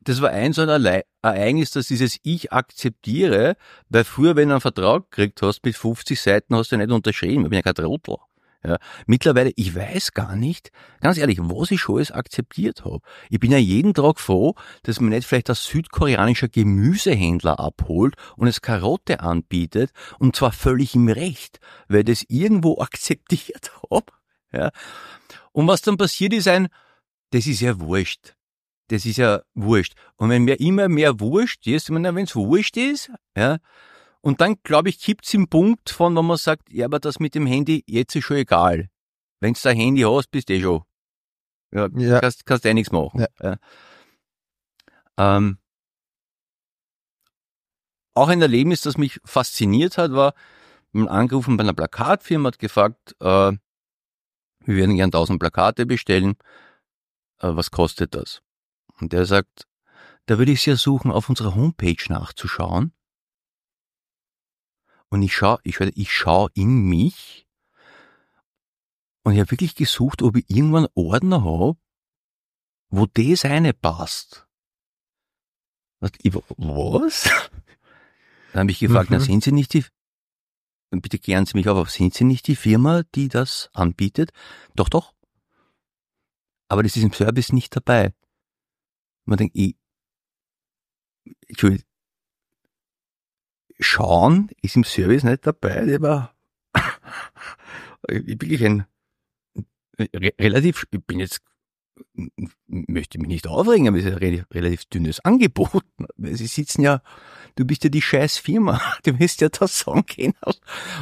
Das war ein so ein Ereignis, dass dieses Ich akzeptiere, weil früher, wenn du einen Vertrag gekriegt hast mit 50 Seiten, hast du nicht unterschrieben. Ich bin ja kein Trottel. Ja. Mittlerweile, ich weiß gar nicht, ganz ehrlich, was ich schon alles akzeptiert habe. Ich bin ja jeden Tag froh, dass man nicht vielleicht ein südkoreanischer Gemüsehändler abholt und es Karotte anbietet und zwar völlig im Recht, weil ich das irgendwo *laughs* akzeptiert habe. Ja. Und was dann passiert ist ein, das ist ja wurscht. Das ist ja wurscht. Und wenn mir immer mehr wurscht ist, wenn es wurscht ist, ja, und dann, glaube ich, kippt's im Punkt von, wenn man sagt, ja, aber das mit dem Handy, jetzt ist schon egal. Wenn's da Handy hast, bist eh schon. Ja, Ja. kannst, kannst eh nichts machen. Ja. Ja. Ähm, auch ein Erlebnis, das mich fasziniert hat, war, man angerufen bei einer Plakatfirma, hat gefragt, äh, wir würden gern 1000 Plakate bestellen, äh, was kostet das? Und der sagt, da würde ich Sie ersuchen, auf unserer Homepage nachzuschauen. Und ich schau, ich, ich schau in mich Und ich habe wirklich gesucht, ob ich irgendwann einen Ordner habe, wo das eine passt. Ich, was? *laughs* Dann habe ich gefragt, mhm. na sind Sie nicht die, bitte klären Sie mich auf, sind Sie nicht die Firma, die das anbietet? Doch, doch. Aber das ist im Service nicht dabei. Man denkt, ich, Entschuldigung, schauen ist im Service nicht dabei, der war *laughs* wirklich ein relativ, ich bin jetzt möchte mich nicht aufregen, aber es ist ein relativ, relativ dünnes Angebot. Sie sitzen ja, du bist ja die scheiß Firma, *laughs* du wirst ja das sagen gehen.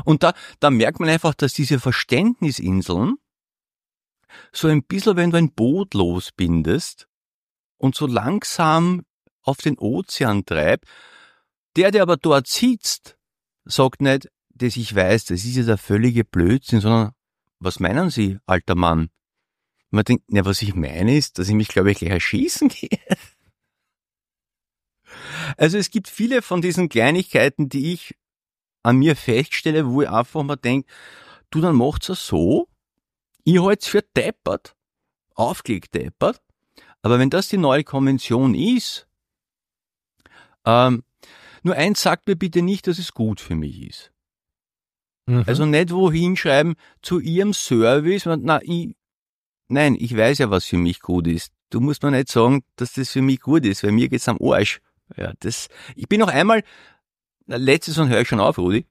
Und da, da merkt man einfach, dass diese Verständnisinseln so ein bisschen, wenn du ein Boot losbindest und so langsam auf den Ozean treibt, der, der aber dort sitzt, sagt nicht, dass ich weiß, das ist ja der völlige Blödsinn, sondern was meinen Sie, alter Mann? man denkt, ja, was ich meine ist, dass ich mich, glaube ich, gleich erschießen *laughs* gehe. Also es gibt viele von diesen Kleinigkeiten, die ich an mir feststelle, wo ich einfach mal denke, du, dann macht's ja so, ich halt's für deppert, aufgelegt deppert, aber wenn das die neue Konvention ist, ähm, nur eins sagt mir bitte nicht, dass es gut für mich ist. Mhm. Also nicht wohin schreiben zu ihrem Service, na, ich, Nein, ich weiß ja, was für mich gut ist. Du musst mir nicht sagen, dass das für mich gut ist, weil mir geht's am Arsch. Ja, das, ich bin noch einmal, letztes Mal höre ich schon auf, Rudi.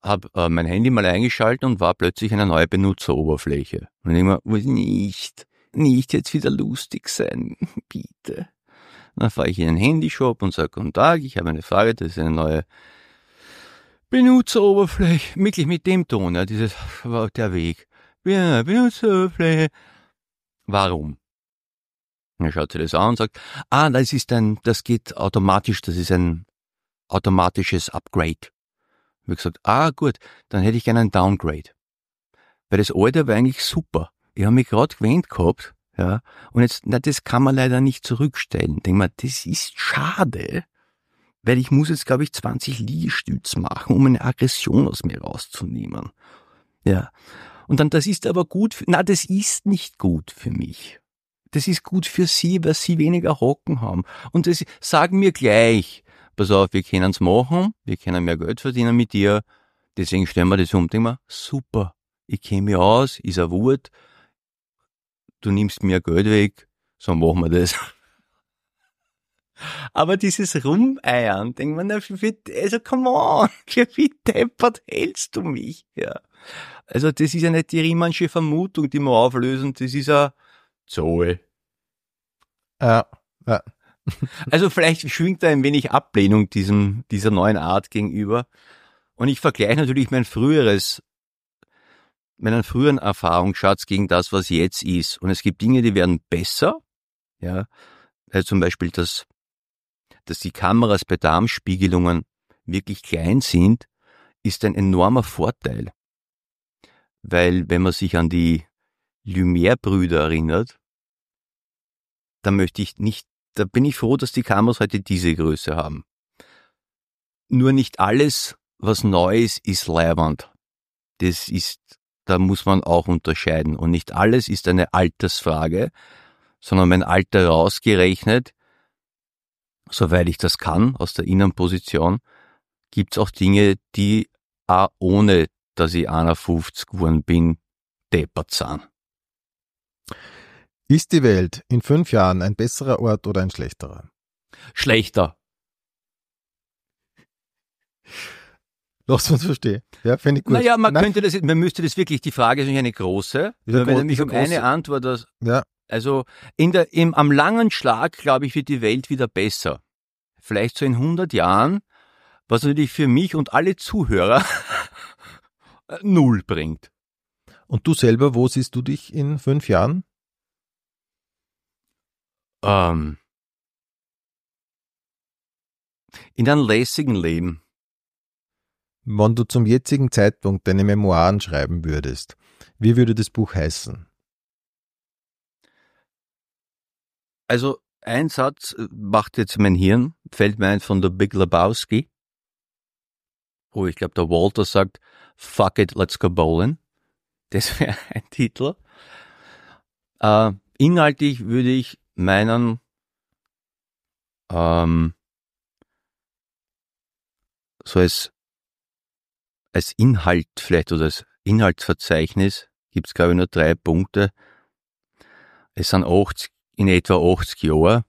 Hab äh, mein Handy mal eingeschaltet und war plötzlich eine neue Benutzeroberfläche. Und ich mir, nicht, nicht jetzt wieder lustig sein, *laughs* bitte. Dann fahre ich in den Handyshop und sage, guten Tag, ich habe eine Frage, das ist eine neue Benutzeroberfläche, wirklich mit dem Ton, ja, dieses der Weg. Ja, Benutzerfläche. Warum? Er schaut sich das an und sagt, ah, das ist ein, das geht automatisch, das ist ein automatisches Upgrade. Ich habe gesagt, ah, gut, dann hätte ich gerne ein Downgrade. Weil das alte war eigentlich super. Ich habe mich gerade gewöhnt gehabt, ja, und jetzt, na, das kann man leider nicht zurückstellen. Denk mal, das ist schade, weil ich muss jetzt, glaube ich, 20 Liegestütz machen, um eine Aggression aus mir rauszunehmen. Ja. Und dann, das ist aber gut, für, na, das ist nicht gut für mich. Das ist gut für Sie, weil Sie weniger Hocken haben. Und das sagen mir gleich, pass auf, wir können es machen, wir können mehr Geld verdienen mit dir, deswegen stellen wir das um. Denk mal, super, ich mich aus, ist ein Wort, du nimmst mir Geld weg, so machen wir das. *laughs* Aber dieses Rumeiern, denkt man, also come on, *laughs* wie deppert hältst du mich? Ja. Also das ist ja nicht die Riemannsche Vermutung, die wir auflösen, das ist ja Zoe. Ja, ja. *laughs* Also vielleicht schwingt da ein wenig Ablehnung diesem, dieser neuen Art gegenüber. Und ich vergleiche natürlich mein früheres, meinen früheren Erfahrungsschatz gegen das, was jetzt ist. Und es gibt Dinge, die werden besser. Ja, also zum Beispiel, dass, dass die Kameras bei Darmspiegelungen wirklich klein sind, ist ein enormer Vorteil weil wenn man sich an die Lumière-Brüder erinnert, da möchte ich nicht, da bin ich froh, dass die Kameras heute diese Größe haben. Nur nicht alles, was neu ist, ist leibend. Das ist, da muss man auch unterscheiden. Und nicht alles ist eine Altersfrage, sondern mein Alter rausgerechnet, soweit ich das kann, aus der Innenposition, gibt's auch Dinge, die auch ohne dass ich 51 geworden bin, deppert sind. Ist die Welt in fünf Jahren ein besserer Ort oder ein schlechterer? Schlechter. Lass uns verstehen. Ja, finde ich gut. Naja, man Nein. könnte das, man müsste das wirklich, die Frage ist nicht eine große. Wenn mich um eine Antwort, das, ja. also in der, im, am langen Schlag, glaube ich, wird die Welt wieder besser. Vielleicht so in 100 Jahren, was natürlich für mich und alle Zuhörer *laughs* null bringt. Und du selber, wo siehst du dich in fünf Jahren? Ähm, in einem lässigen Leben. Wenn du zum jetzigen Zeitpunkt deine Memoiren schreiben würdest, wie würde das Buch heißen? Also ein Satz äh, macht jetzt mein Hirn, fällt mir ein von der Big Lebowski, wo ich glaube, der Walter sagt, fuck it, let's go bowling. *laughs* Das wäre ein Titel. Äh, inhaltlich würde ich meinen ähm, so als, als Inhalt vielleicht oder als Inhaltsverzeichnis gibt's glaube ich nur drei Punkte. Es sind 80, in etwa 80 Jahre.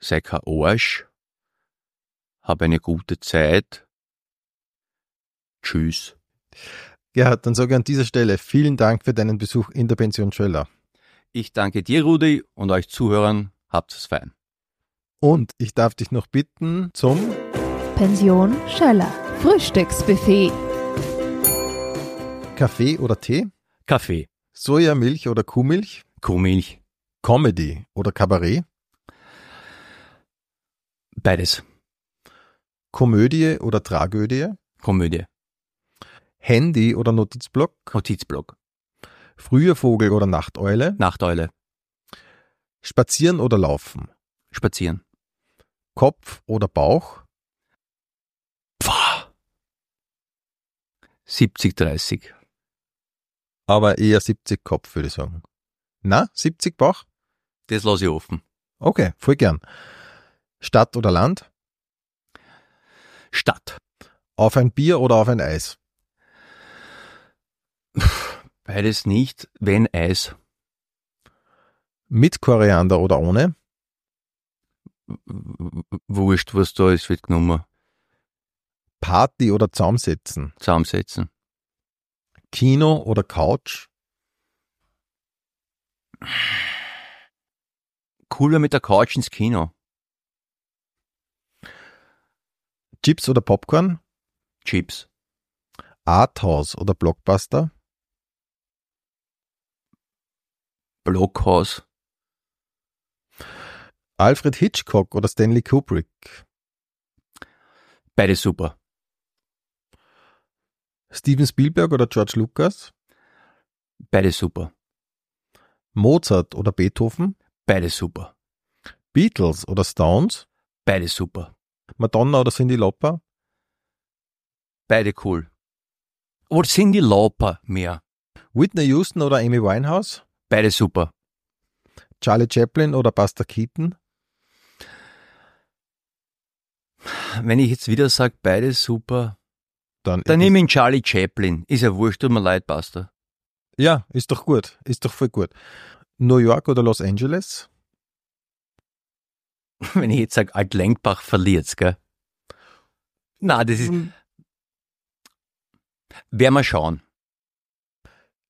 Sei kein Arsch. Hab eine gute Zeit. Tschüss. Gerhard, dann sage ich an dieser Stelle vielen Dank für deinen Besuch in der Pension Schöller. Ich danke dir, Rudi, und euch Zuhörern. Habt es fein. Und ich darf dich noch bitten zum Pension Schöller. Frühstücksbuffet. Kaffee oder Tee, Kaffee, Sojamilch oder Kuhmilch, Kuhmilch, Comedy oder Kabarett, beides. Komödie oder Tragödie, Komödie, Handy oder Notizblock, Notizblock, früher Vogel oder Nachteule, Nachteule, Spazieren oder Laufen, Spazieren. Kopf oder Bauch, 70, 30. aber eher 70 Kopf, würde ich sagen. Na, 70 Bauch? Das lasse ich offen. Okay, voll gern. Stadt oder Land, Stadt. auf ein Bier oder auf ein Eis, Beides nicht, wenn Eis. mit Koriander oder ohne, Wurscht, was da ist, wird genommen. Party oder Zaumsetzen, Zusammensetzen. Kino oder Couch, Cooler mit der Couch ins Kino. Chips oder Popcorn, Chips. Arthouse oder Blockbuster, Blockhaus. Alfred Hitchcock oder Stanley Kubrick, Beides super. Steven Spielberg oder George Lucas, Beides super. Mozart oder Beethoven, Beides super. Beatles oder Stones, Beides super. Madonna oder Cyndi Lauper, Beide cool. Oder die Lauper mehr? Whitney Houston oder Amy Winehouse, Beide super. Charlie Chaplin oder Buster Keaton, Wenn ich jetzt wieder sage, beide super, dann, dann nehme ich ihn Charlie Chaplin. Ist ja wurscht, tut mir leid, Buster. Ja, ist doch gut, ist doch voll gut. New York oder Los Angeles, *laughs* Wenn ich jetzt sage, Alt-Lenkbach verliert's, gell? Na, das ist, werden wir schauen.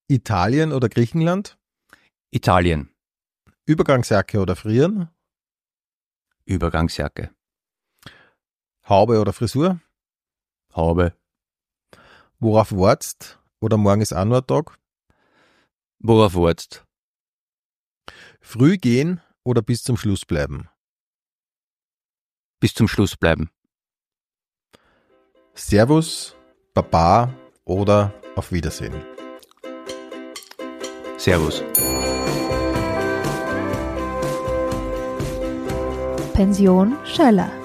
Italien oder Griechenland, Italien, Übergangsjacke oder Frieren, Übergangsjacke, Haube oder Frisur, Haube, worauf wartest oder morgen ist auch nur ein Tag, worauf wartest? früh gehen oder bis zum Schluss bleiben, Bis zum Schluss bleiben. Servus, Baba oder auf Wiedersehen. Servus. Pension Schöller.